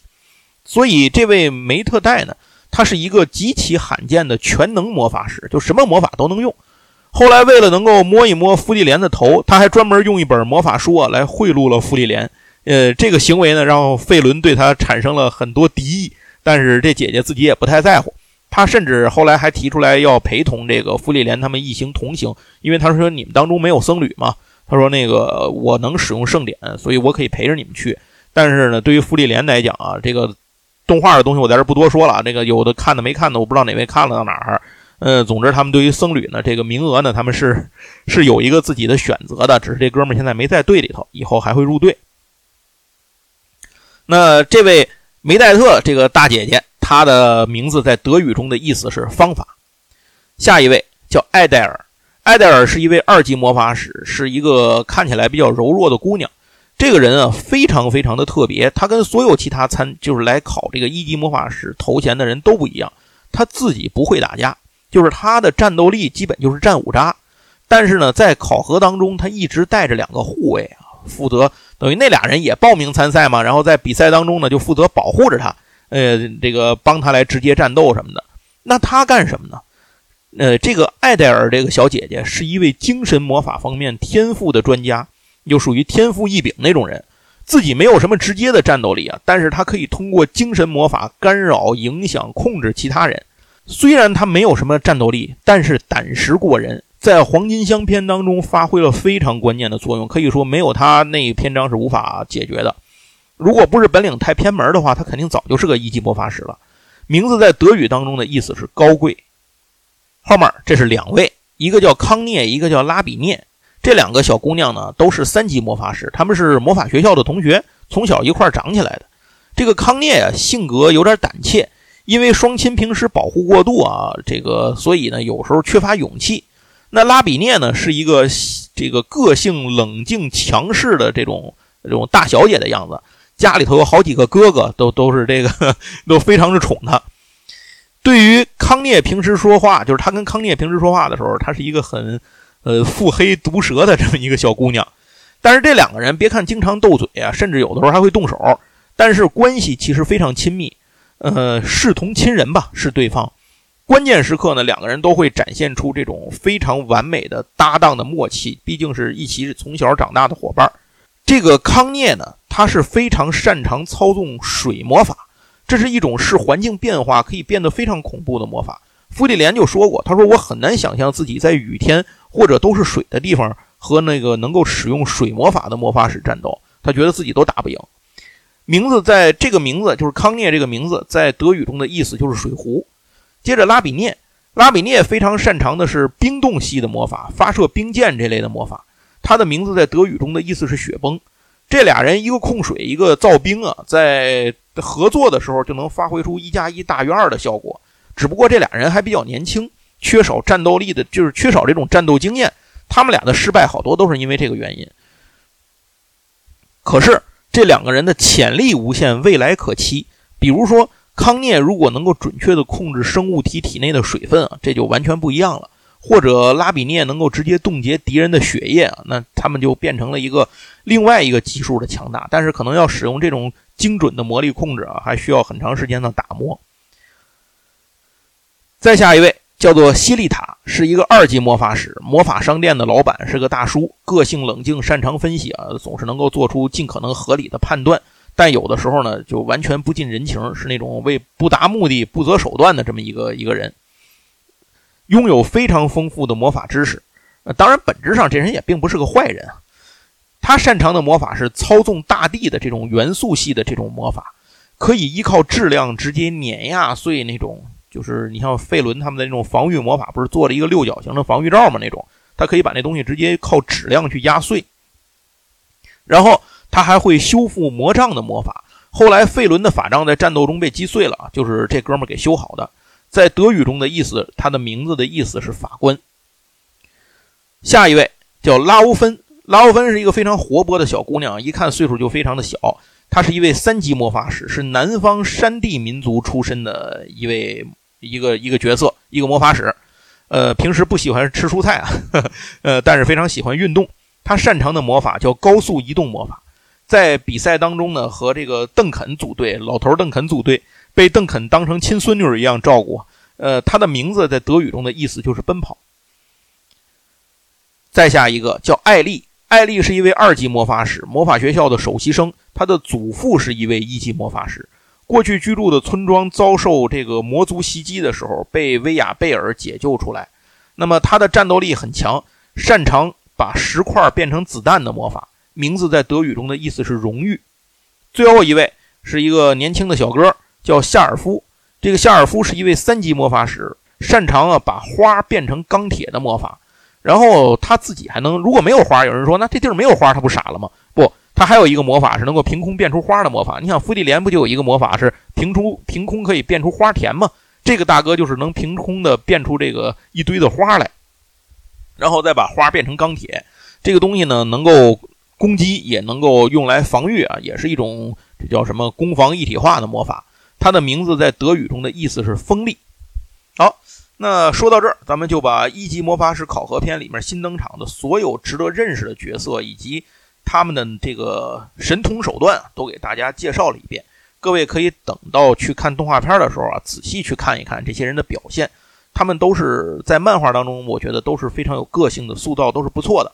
所以这位梅特戴呢，他是一个极其罕见的全能魔法师，就什么魔法都能用。后来为了能够摸一摸芙莉莲的头，他还专门用一本魔法书啊来贿赂了芙莉莲。呃，这个行为呢，让费伦对他产生了很多敌意，但是这姐姐自己也不太在乎。他甚至后来还提出来要陪同这个芙莉莲他们一行同行，因为他说你们当中没有僧侣嘛。他说那个我能使用圣典，所以我可以陪着你们去。但是呢，对于芙莉莲来讲啊，这个动画的东西我在这不多说了。这个有的看的没看的，我不知道哪位看了到哪儿。嗯，总之他们对于僧侣呢这个名额呢，他们是 [laughs] 是有一个自己的选择的，只是这哥们现在没在队里头，以后还会入队。那这位梅黛特这个大姐姐。她的名字在德语中的意思是方法。下一位叫艾黛尔，艾黛尔是一位二级魔法使，是一个看起来比较柔弱的姑娘。这个人啊，非常非常的特别。他跟所有其他参就是来考这个一级魔法师头衔的人都不一样。他自己不会打架，就是他的战斗力基本就是战五渣。但是呢，在考核当中，他一直带着两个护卫啊，负责等于那俩人也报名参赛嘛。然后在比赛当中呢，就负责保护着他。呃，这个帮他来直接战斗什么的，那他干什么呢？呃，这个艾黛尔这个小姐姐是一位精神魔法方面天赋的专家，又属于天赋异禀那种人，自己没有什么直接的战斗力啊，但是他可以通过精神魔法干扰、影响、控制其他人。虽然他没有什么战斗力，但是胆识过人，在黄金乡篇当中发挥了非常关键的作用，可以说没有他那一篇章是无法解决的。如果不是本领太偏门的话，他肯定早就是个一级魔法师了。名字在德语当中的意思是高贵。后面这是两位，一个叫康涅，一个叫拉比涅。这两个小姑娘呢，都是三级魔法师，他们是魔法学校的同学，从小一块长起来的。这个康涅呀，性格有点胆怯，因为双亲平时保护过度啊，这个所以呢，有时候缺乏勇气。那拉比涅呢，是一个这个个性冷静强势的这种这种大小姐的样子。家里头有好几个哥哥，都都是这个，[laughs] 都非常的宠她。对于康涅平时说话，就是他跟康涅平时说话的时候，他是一个很，呃，腹黑毒舌的这么一个小姑娘。但是这两个人，别看经常斗嘴啊，甚至有的时候还会动手，但是关系其实非常亲密，呃，视同亲人吧，是对方。关键时刻呢，两个人都会展现出这种非常完美的搭档的默契，毕竟是一起从小长大的伙伴。这个康涅呢，他是非常擅长操纵水魔法，这是一种视环境变化可以变得非常恐怖的魔法。弗里莲就说过，他说我很难想象自己在雨天或者都是水的地方和那个能够使用水魔法的魔法使战斗，他觉得自己都打不赢。名字在这个名字就是康涅这个名字在德语中的意思就是水壶。接着拉比涅，拉比涅非常擅长的是冰冻系的魔法，发射冰箭这类的魔法。他的名字在德语中的意思是雪崩，这俩人一个控水，一个造冰啊，在合作的时候就能发挥出一加一大于二的效果。只不过这俩人还比较年轻，缺少战斗力的，就是缺少这种战斗经验。他们俩的失败好多都是因为这个原因。可是这两个人的潜力无限，未来可期。比如说康涅如果能够准确地控制生物体体内的水分啊，这就完全不一样了。或者拉比涅能够直接冻结敌人的血液啊，那他们就变成了一个另外一个级数的强大。但是可能要使用这种精准的魔力控制啊，还需要很长时间的打磨。再下一位叫做希利塔，是一个二级魔法使，魔法商店的老板，是个大叔，个性冷静，擅长分析啊，总是能够做出尽可能合理的判断。但有的时候呢，就完全不近人情，是那种为不达目的不择手段的这么一个一个人。拥有非常丰富的魔法知识，呃，当然，本质上这人也并不是个坏人啊。他擅长的魔法是操纵大地的这种元素系的这种魔法，可以依靠质量直接碾压碎那种，就是你像费伦他们的那种防御魔法，不是做了一个六角形的防御罩吗？那种，他可以把那东西直接靠质量去压碎。然后他还会修复魔杖的魔法，后来费伦的法杖在战斗中被击碎了，就是这哥们儿给修好的。在德语中的意思，他的名字的意思是法官。下一位叫拉欧芬，拉欧芬是一个非常活泼的小姑娘，一看岁数就非常的小。她是一位三级魔法师，是南方山地民族出身的一位一个一个角色，一个魔法使。呃，平时不喜欢吃蔬菜啊，[laughs] 呃，但是非常喜欢运动。他擅长的魔法叫高速移动魔法，在比赛当中呢，和这个邓肯组队，老头邓肯组队。被邓肯当成亲孙女一样照顾，呃，他的名字在德语中的意思就是奔跑。再下一个叫艾丽，艾丽是一位二级魔法使，魔法学校的首席生，他的祖父是一位一级魔法师。过去居住的村庄遭受这个魔族袭击的时候，被威亚贝尔解救出来。那么他的战斗力很强，擅长把石块变成子弹的魔法，名字在德语中的意思是荣誉。最后一位是一个年轻的小哥。叫夏尔夫，这个夏尔夫是一位三级魔法使，擅长啊把花变成钢铁的魔法。然后他自己还能，如果没有花，有人说那这地儿没有花，他不傻了吗？不，他还有一个魔法是能够凭空变出花的魔法。你想，芙莉莲不就有一个魔法是凭出凭空可以变出花田吗？这个大哥就是能凭空的变出这个一堆的花来，然后再把花变成钢铁。这个东西呢，能够攻击，也能够用来防御啊，也是一种这叫什么攻防一体化的魔法。它的名字在德语中的意思是锋利。好，那说到这儿，咱们就把一级魔法师考核篇里面新登场的所有值得认识的角色以及他们的这个神通手段都给大家介绍了一遍。各位可以等到去看动画片的时候啊，仔细去看一看这些人的表现。他们都是在漫画当中，我觉得都是非常有个性的，塑造都是不错的。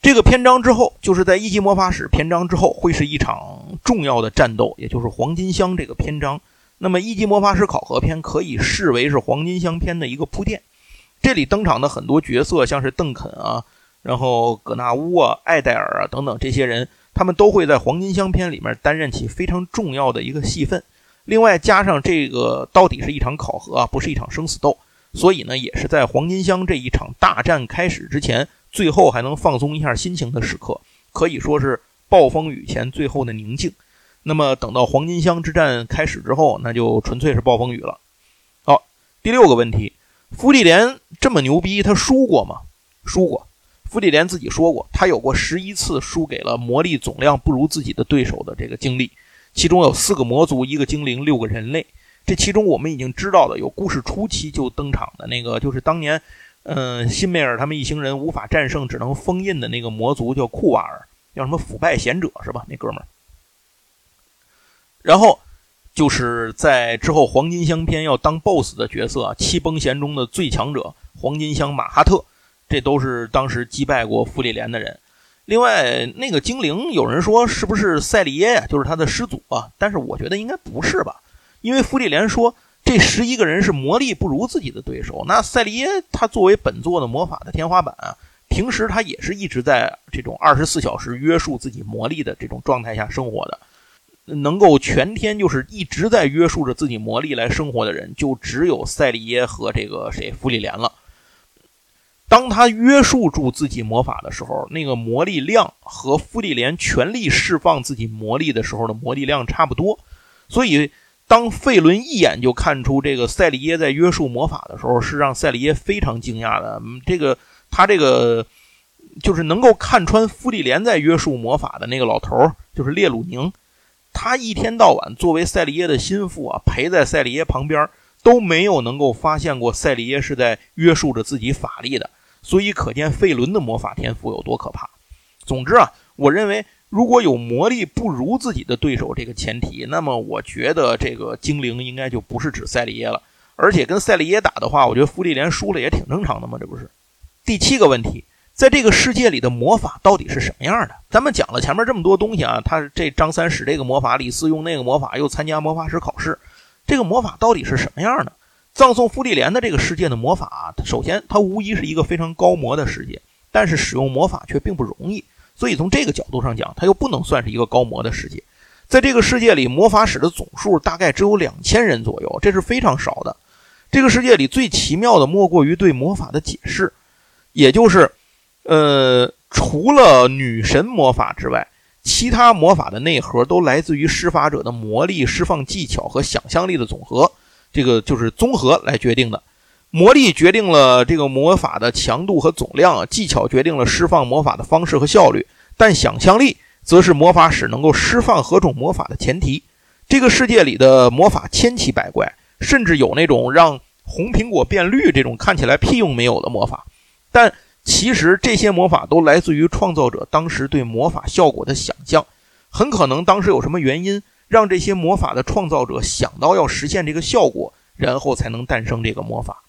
这个篇章之后，就是在一级魔法史篇章之后，会是一场重要的战斗，也就是黄金箱这个篇章。那么一级魔法史考核篇可以视为是黄金箱篇的一个铺垫。这里登场的很多角色，像是邓肯啊，然后葛纳乌啊、艾戴尔啊等等这些人，他们都会在黄金乡篇里面担任起非常重要的一个戏份。另外加上这个到底是一场考核啊，不是一场生死斗，所以呢，也是在黄金乡这一场大战开始之前。最后还能放松一下心情的时刻，可以说是暴风雨前最后的宁静。那么等到黄金乡之战开始之后，那就纯粹是暴风雨了。好，第六个问题，芙莉莲这么牛逼，他输过吗？输过。芙莉莲自己说过，他有过十一次输给了魔力总量不如自己的对手的这个经历，其中有四个魔族，一个精灵，六个人类。这其中我们已经知道的，有故事初期就登场的那个，就是当年。嗯，辛梅尔他们一行人无法战胜，只能封印的那个魔族叫库瓦尔，叫什么腐败贤者是吧？那哥们儿。然后就是在之后黄金乡篇要当 BOSS 的角色，七崩弦中的最强者黄金乡马哈特，这都是当时击败过芙莉莲的人。另外那个精灵，有人说是不是赛利耶呀？就是他的师祖啊？但是我觉得应该不是吧，因为芙莉莲说。这十一个人是魔力不如自己的对手。那赛利耶他作为本作的魔法的天花板啊，平时他也是一直在这种二十四小时约束自己魔力的这种状态下生活的。能够全天就是一直在约束着自己魔力来生活的人，就只有赛利耶和这个谁弗里莲了。当他约束住自己魔法的时候，那个魔力量和弗里莲全力释放自己魔力的时候的魔力量差不多，所以。当费伦一眼就看出这个赛利耶在约束魔法的时候，是让赛利耶非常惊讶的。这个他这个就是能够看穿芙莉莲在约束魔法的那个老头，就是列鲁宁。他一天到晚作为赛利耶的心腹啊，陪在赛利耶旁边，都没有能够发现过赛利耶是在约束着自己法力的。所以可见费伦的魔法天赋有多可怕。总之啊，我认为。如果有魔力不如自己的对手这个前提，那么我觉得这个精灵应该就不是指赛利耶了。而且跟赛利耶打的话，我觉得芙莉莲输了也挺正常的嘛，这不是？第七个问题，在这个世界里的魔法到底是什么样的？咱们讲了前面这么多东西啊，他这张三使这个魔法，李四用那个魔法，又参加魔法师考试，这个魔法到底是什么样的？葬送芙莉莲的这个世界的魔法，首先它无疑是一个非常高魔的世界，但是使用魔法却并不容易。所以从这个角度上讲，它又不能算是一个高魔的世界。在这个世界里，魔法使的总数大概只有两千人左右，这是非常少的。这个世界里最奇妙的莫过于对魔法的解释，也就是，呃，除了女神魔法之外，其他魔法的内核都来自于施法者的魔力、释放技巧和想象力的总和，这个就是综合来决定的。魔力决定了这个魔法的强度和总量，技巧决定了释放魔法的方式和效率，但想象力则是魔法使能够释放何种魔法的前提。这个世界里的魔法千奇百怪，甚至有那种让红苹果变绿这种看起来屁用没有的魔法，但其实这些魔法都来自于创造者当时对魔法效果的想象。很可能当时有什么原因让这些魔法的创造者想到要实现这个效果，然后才能诞生这个魔法。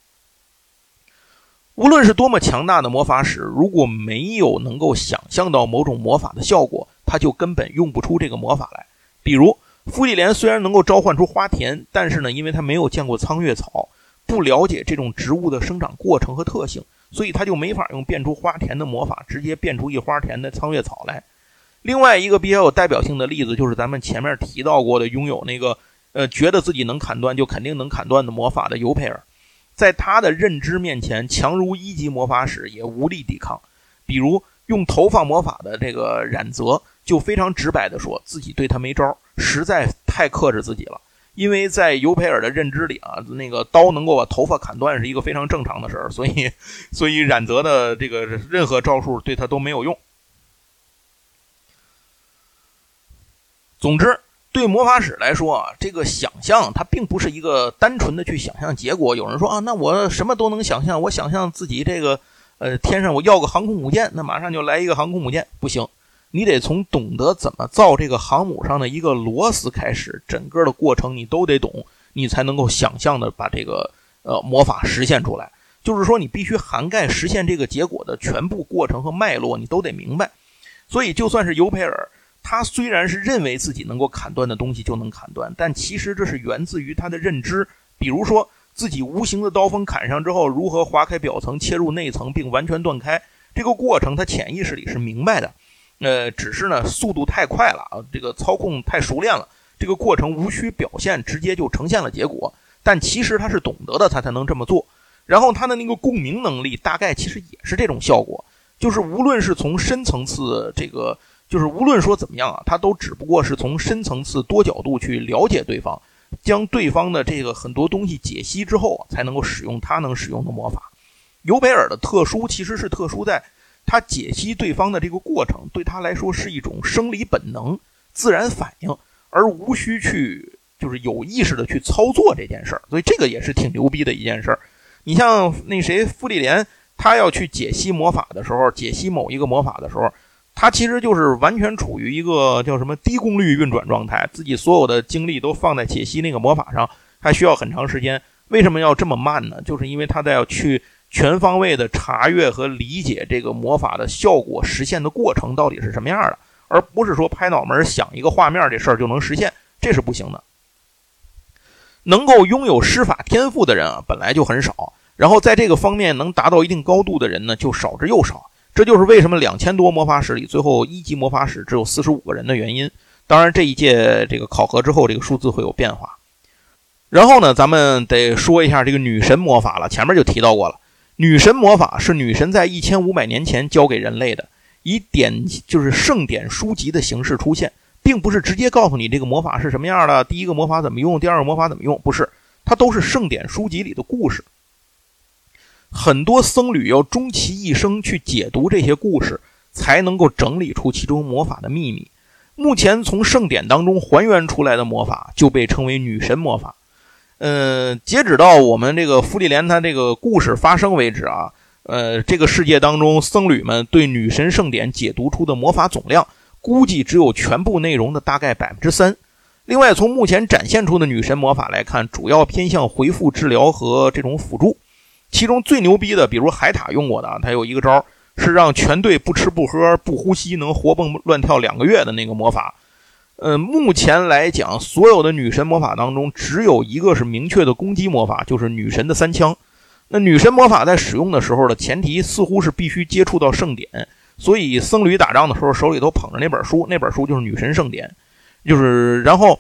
无论是多么强大的魔法使，如果没有能够想象到某种魔法的效果，他就根本用不出这个魔法来。比如，芙莉莲虽然能够召唤出花田，但是呢，因为他没有见过苍月草，不了解这种植物的生长过程和特性，所以他就没法用变出花田的魔法直接变出一花田的苍月草来。另外一个比较有代表性的例子，就是咱们前面提到过的，拥有那个呃，觉得自己能砍断就肯定能砍断的魔法的尤佩尔。在他的认知面前，强如一级魔法使也无力抵抗。比如用头发魔法的这个冉泽，就非常直白地说自己对他没招，实在太克制自己了。因为在尤培尔的认知里啊，那个刀能够把头发砍断是一个非常正常的事儿，所以，所以冉泽的这个任何招数对他都没有用。总之。对魔法使来说啊，这个想象它并不是一个单纯的去想象结果。有人说啊，那我什么都能想象，我想象自己这个，呃，天上我要个航空母舰，那马上就来一个航空母舰，不行，你得从懂得怎么造这个航母上的一个螺丝开始，整个的过程你都得懂，你才能够想象的把这个，呃魔法实现出来。就是说，你必须涵盖实现这个结果的全部过程和脉络，你都得明白。所以，就算是尤培尔，他虽然是认为自己能够砍断的东西就能砍断，但其实这是源自于他的认知。比如说，自己无形的刀锋砍上之后，如何划开表层，切入内层，并完全断开，这个过程他潜意识里是明白的。呃，只是呢，速度太快了啊，这个操控太熟练了，这个过程无需表现，直接就呈现了结果。但其实他是懂得的，他才能这么做。然后他的那个共鸣能力，大概其实也是这种效果，就是无论是从深层次这个，就是无论说怎么样啊，他都只不过是从深层次多角度去了解对方，将对方的这个很多东西解析之后，才能够使用他能使用的魔法。尤贝尔的特殊其实是特殊在，他解析对方的这个过程，对他来说是一种生理本能、自然反应，而无需去就是有意识的去操作这件事儿，所以这个也是挺牛逼的一件事儿。你像那谁，傅立莲，他要去解析魔法的时候，解析某一个魔法的时候，他其实就是完全处于一个叫什么低功率运转状态，自己所有的精力都放在解析那个魔法上，还需要很长时间。为什么要这么慢呢？就是因为他在要去全方位的查阅和理解这个魔法的效果实现的过程到底是什么样的，而不是说拍脑门想一个画面这事儿就能实现，这是不行的。能够拥有施法天赋的人啊，本来就很少。然后在这个方面能达到一定高度的人呢，就少之又少。这就是为什么两千多魔法史里，最后一级魔法史只有四十五个人的原因。当然，这一届这个考核之后，这个数字会有变化。然后呢，咱们得说一下这个女神魔法了。前面就提到过了，女神魔法是女神在一千五百年前教给人类的，以典就是圣典书籍的形式出现。并不是直接告诉你这个魔法是什么样的，第一个魔法怎么用，第二个魔法怎么用，不是，它都是圣典书籍里的故事。很多僧侣要终其一生去解读这些故事，才能够整理出其中魔法的秘密。目前从圣典当中还原出来的魔法就被称为女神魔法。呃，截止到我们这个芙莉莲他这个故事发生为止啊，呃，这个世界当中僧侣们对女神圣典解读出的魔法总量。估计只有全部内容的大概百分之三。另外，从目前展现出的女神魔法来看，主要偏向回复、治疗和这种辅助。其中最牛逼的，比如海塔用过的，他有一个招是让全队不吃不喝不呼吸能活蹦乱跳两个月的那个魔法。呃，目前来讲，所有的女神魔法当中，只有一个是明确的攻击魔法，就是女神的三枪。那女神魔法在使用的时候的前提，似乎是必须接触到圣典。所以僧侣打仗的时候手里头捧着那本书，那本书就是女神圣典，就是然后，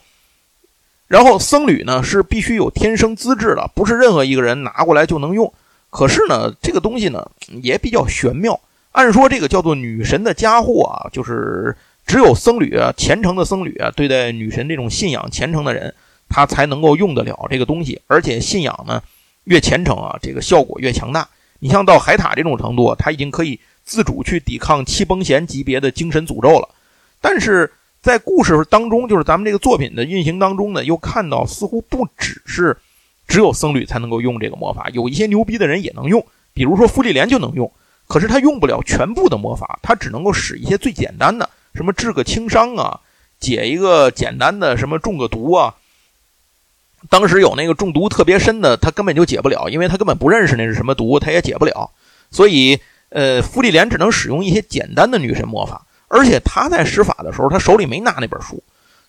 然后僧侣呢是必须有天生资质的，不是任何一个人拿过来就能用。可是呢，这个东西呢也比较玄妙。按说这个叫做女神的家伙啊，就是只有僧侣啊，虔诚的僧侣啊，对待女神这种信仰虔诚的人，他才能够用得了这个东西。而且信仰呢越虔诚啊，这个效果越强大。你像到海塔这种程度，他已经可以。自主去抵抗七崩弦级别的精神诅咒了，但是在故事当中，就是咱们这个作品的运行当中呢，又看到似乎不只是只有僧侣才能够用这个魔法，有一些牛逼的人也能用，比如说芙莉莲就能用，可是他用不了全部的魔法，他只能够使一些最简单的，什么治个轻伤啊，解一个简单的什么中个毒啊。当时有那个中毒特别深的，他根本就解不了，因为他根本不认识那是什么毒，他也解不了，所以。呃，芙莉莲只能使用一些简单的女神魔法，而且他在施法的时候，他手里没拿那本书，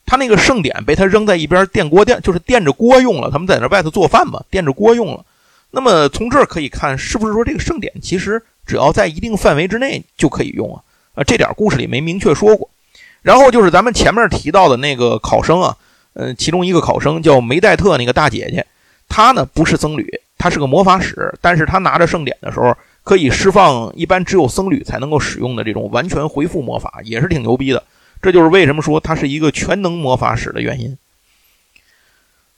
他那个圣典被他扔在一边电锅电，就是垫着锅用了。他们在那外头做饭嘛，垫着锅用了。那么从这儿可以看，是不是说这个圣典其实只要在一定范围之内就可以用啊？啊，这点故事里没明确说过。然后就是咱们前面提到的那个考生啊，呃，其中一个考生叫梅黛特那个大姐姐，她呢不是僧侣，她是个魔法使，但是她拿着圣典的时候。可以释放一般只有僧侣才能够使用的这种完全回复魔法，也是挺牛逼的。这就是为什么说他是一个全能魔法使的原因。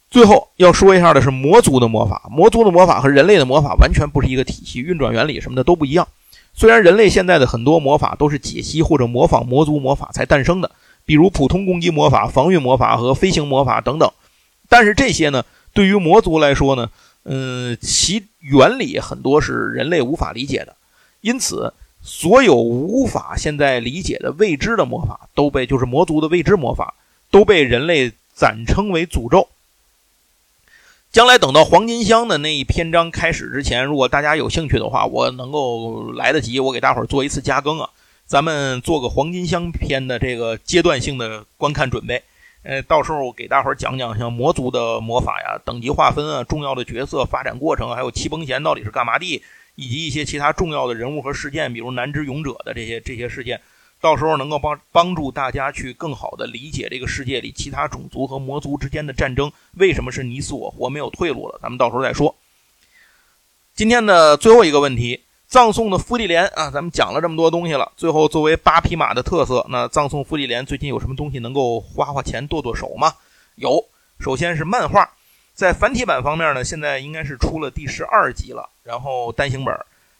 最后要说一下的是魔族的魔法，魔族的魔法和人类的魔法完全不是一个体系，运转原理什么的都不一样。虽然人类现在的很多魔法都是解析或者模仿魔族魔法才诞生的，比如普通攻击魔法、防御魔法和飞行魔法等等，但是这些呢，对于魔族来说呢？嗯，其原理很多是人类无法理解的，因此所有无法现在理解的未知的魔法都被就是魔族的未知魔法都被人类暂称为诅咒。将来等到黄金箱的那一篇章开始之前，如果大家有兴趣的话，我能够来得及，我给大伙儿做一次加更啊。咱们做个黄金箱篇的这个阶段性的观看准备。呃，到时候给大伙儿讲讲像魔族的魔法呀、等级划分啊、重要的角色发展过程，还有七崩弦到底是干嘛的，以及一些其他重要的人物和事件，比如南之勇者的这些这些事件。到时候能够帮帮助大家去更好的理解这个世界里其他种族和魔族之间的战争为什么是你死我活没有退路了？咱们到时候再说。今天的最后一个问题，葬送的芙莉莲啊，咱们讲了这么多东西了，最后作为八匹马的特色，那葬送芙莉莲最近有什么东西能够花花钱剁剁手吗？有，首先是漫画，在繁体版方面呢，现在应该是出了第十二集了，然后单行本，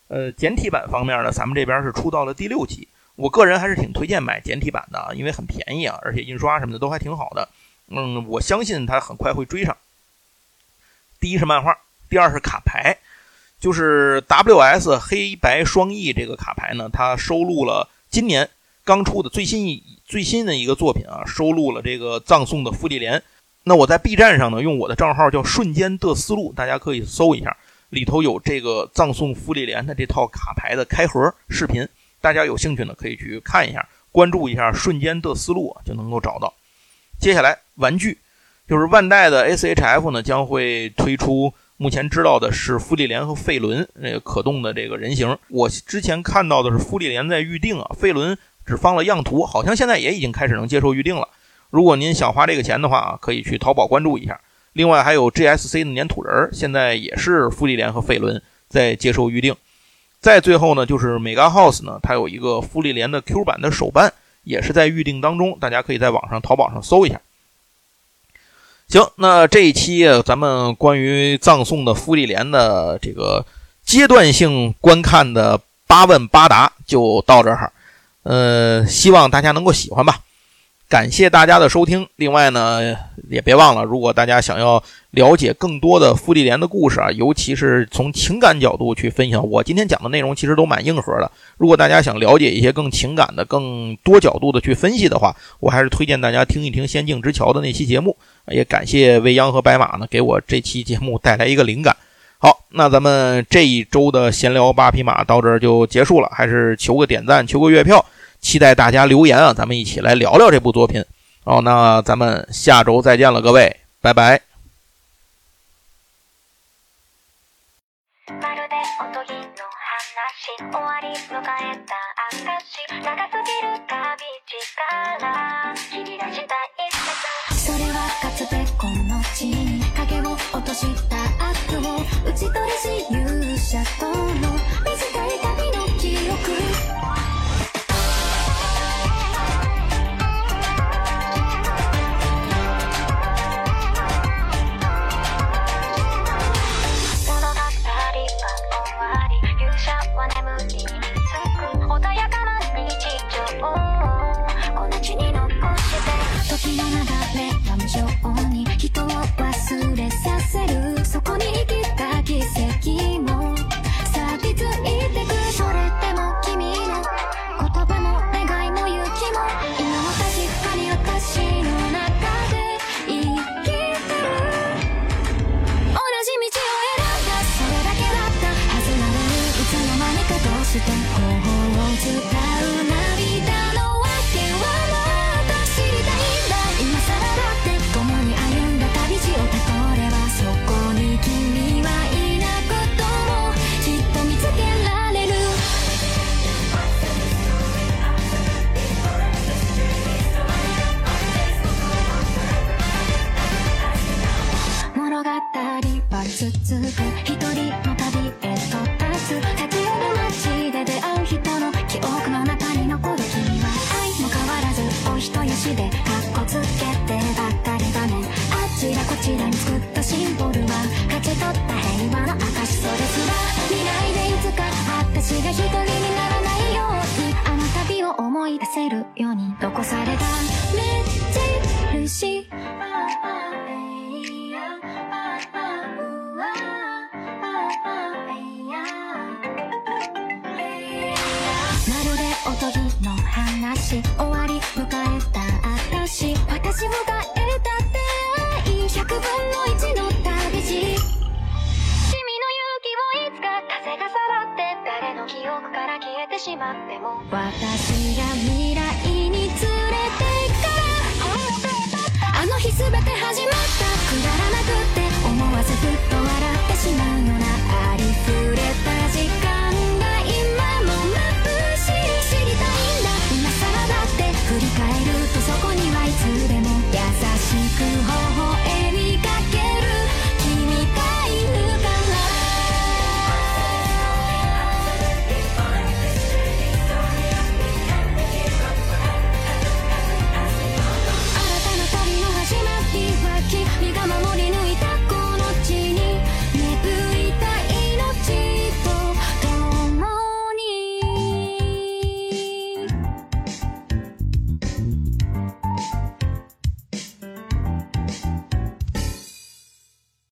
呃，简体版方面呢，咱们这边是出到了第六集。我个人还是挺推荐买简体版的啊，因为很便宜啊，而且印刷什么的都还挺好的。嗯，我相信它很快会追上。第一是漫画，第二是卡牌，就是 WS 黑白双翼这个卡牌呢，它收录了今年刚出的最新一最新的一个作品啊，收录了这个葬送的芙莉莲。那我在 B 站上呢，用我的账号叫瞬间的思路，大家可以搜一下，里头有这个葬送芙莉莲的这套卡牌的开盒视频。大家有兴趣呢，可以去看一下，关注一下“瞬间的思路”就能够找到。接下来，玩具就是万代的 SHF 呢，将会推出。目前知道的是芙莉莲和费伦那个可动的这个人形。我之前看到的是芙莉莲在预定啊，费伦只放了样图，好像现在也已经开始能接受预定了。如果您想花这个钱的话啊，可以去淘宝关注一下。另外还有 GSC 的粘土人儿，现在也是芙莉莲和费伦在接受预定。再最后呢，就是 Mega House 呢，它有一个芙莉莲的 Q 版的手办，也是在预定当中，大家可以在网上淘宝上搜一下。行，那这一期咱们关于葬送的芙莉莲的这个阶段性观看的八问八答就到这儿，呃，希望大家能够喜欢吧。感谢大家的收听。另外呢，也别忘了，如果大家想要了解更多的芙莉莲的故事啊，尤其是从情感角度去分享，我今天讲的内容其实都蛮硬核的。如果大家想了解一些更情感的、更多角度的去分析的话，我还是推荐大家听一听《仙境之桥》的那期节目。也感谢未央和白马呢，给我这期节目带来一个灵感。好，那咱们这一周的闲聊八匹马到这儿就结束了，还是求个点赞，求个月票。期待大家留言啊，咱们一起来聊聊这部作品。哦，那咱们下周再见了，各位，拜拜。私を迎えたって100分の 忘れさせる。そこに生きた奇跡も。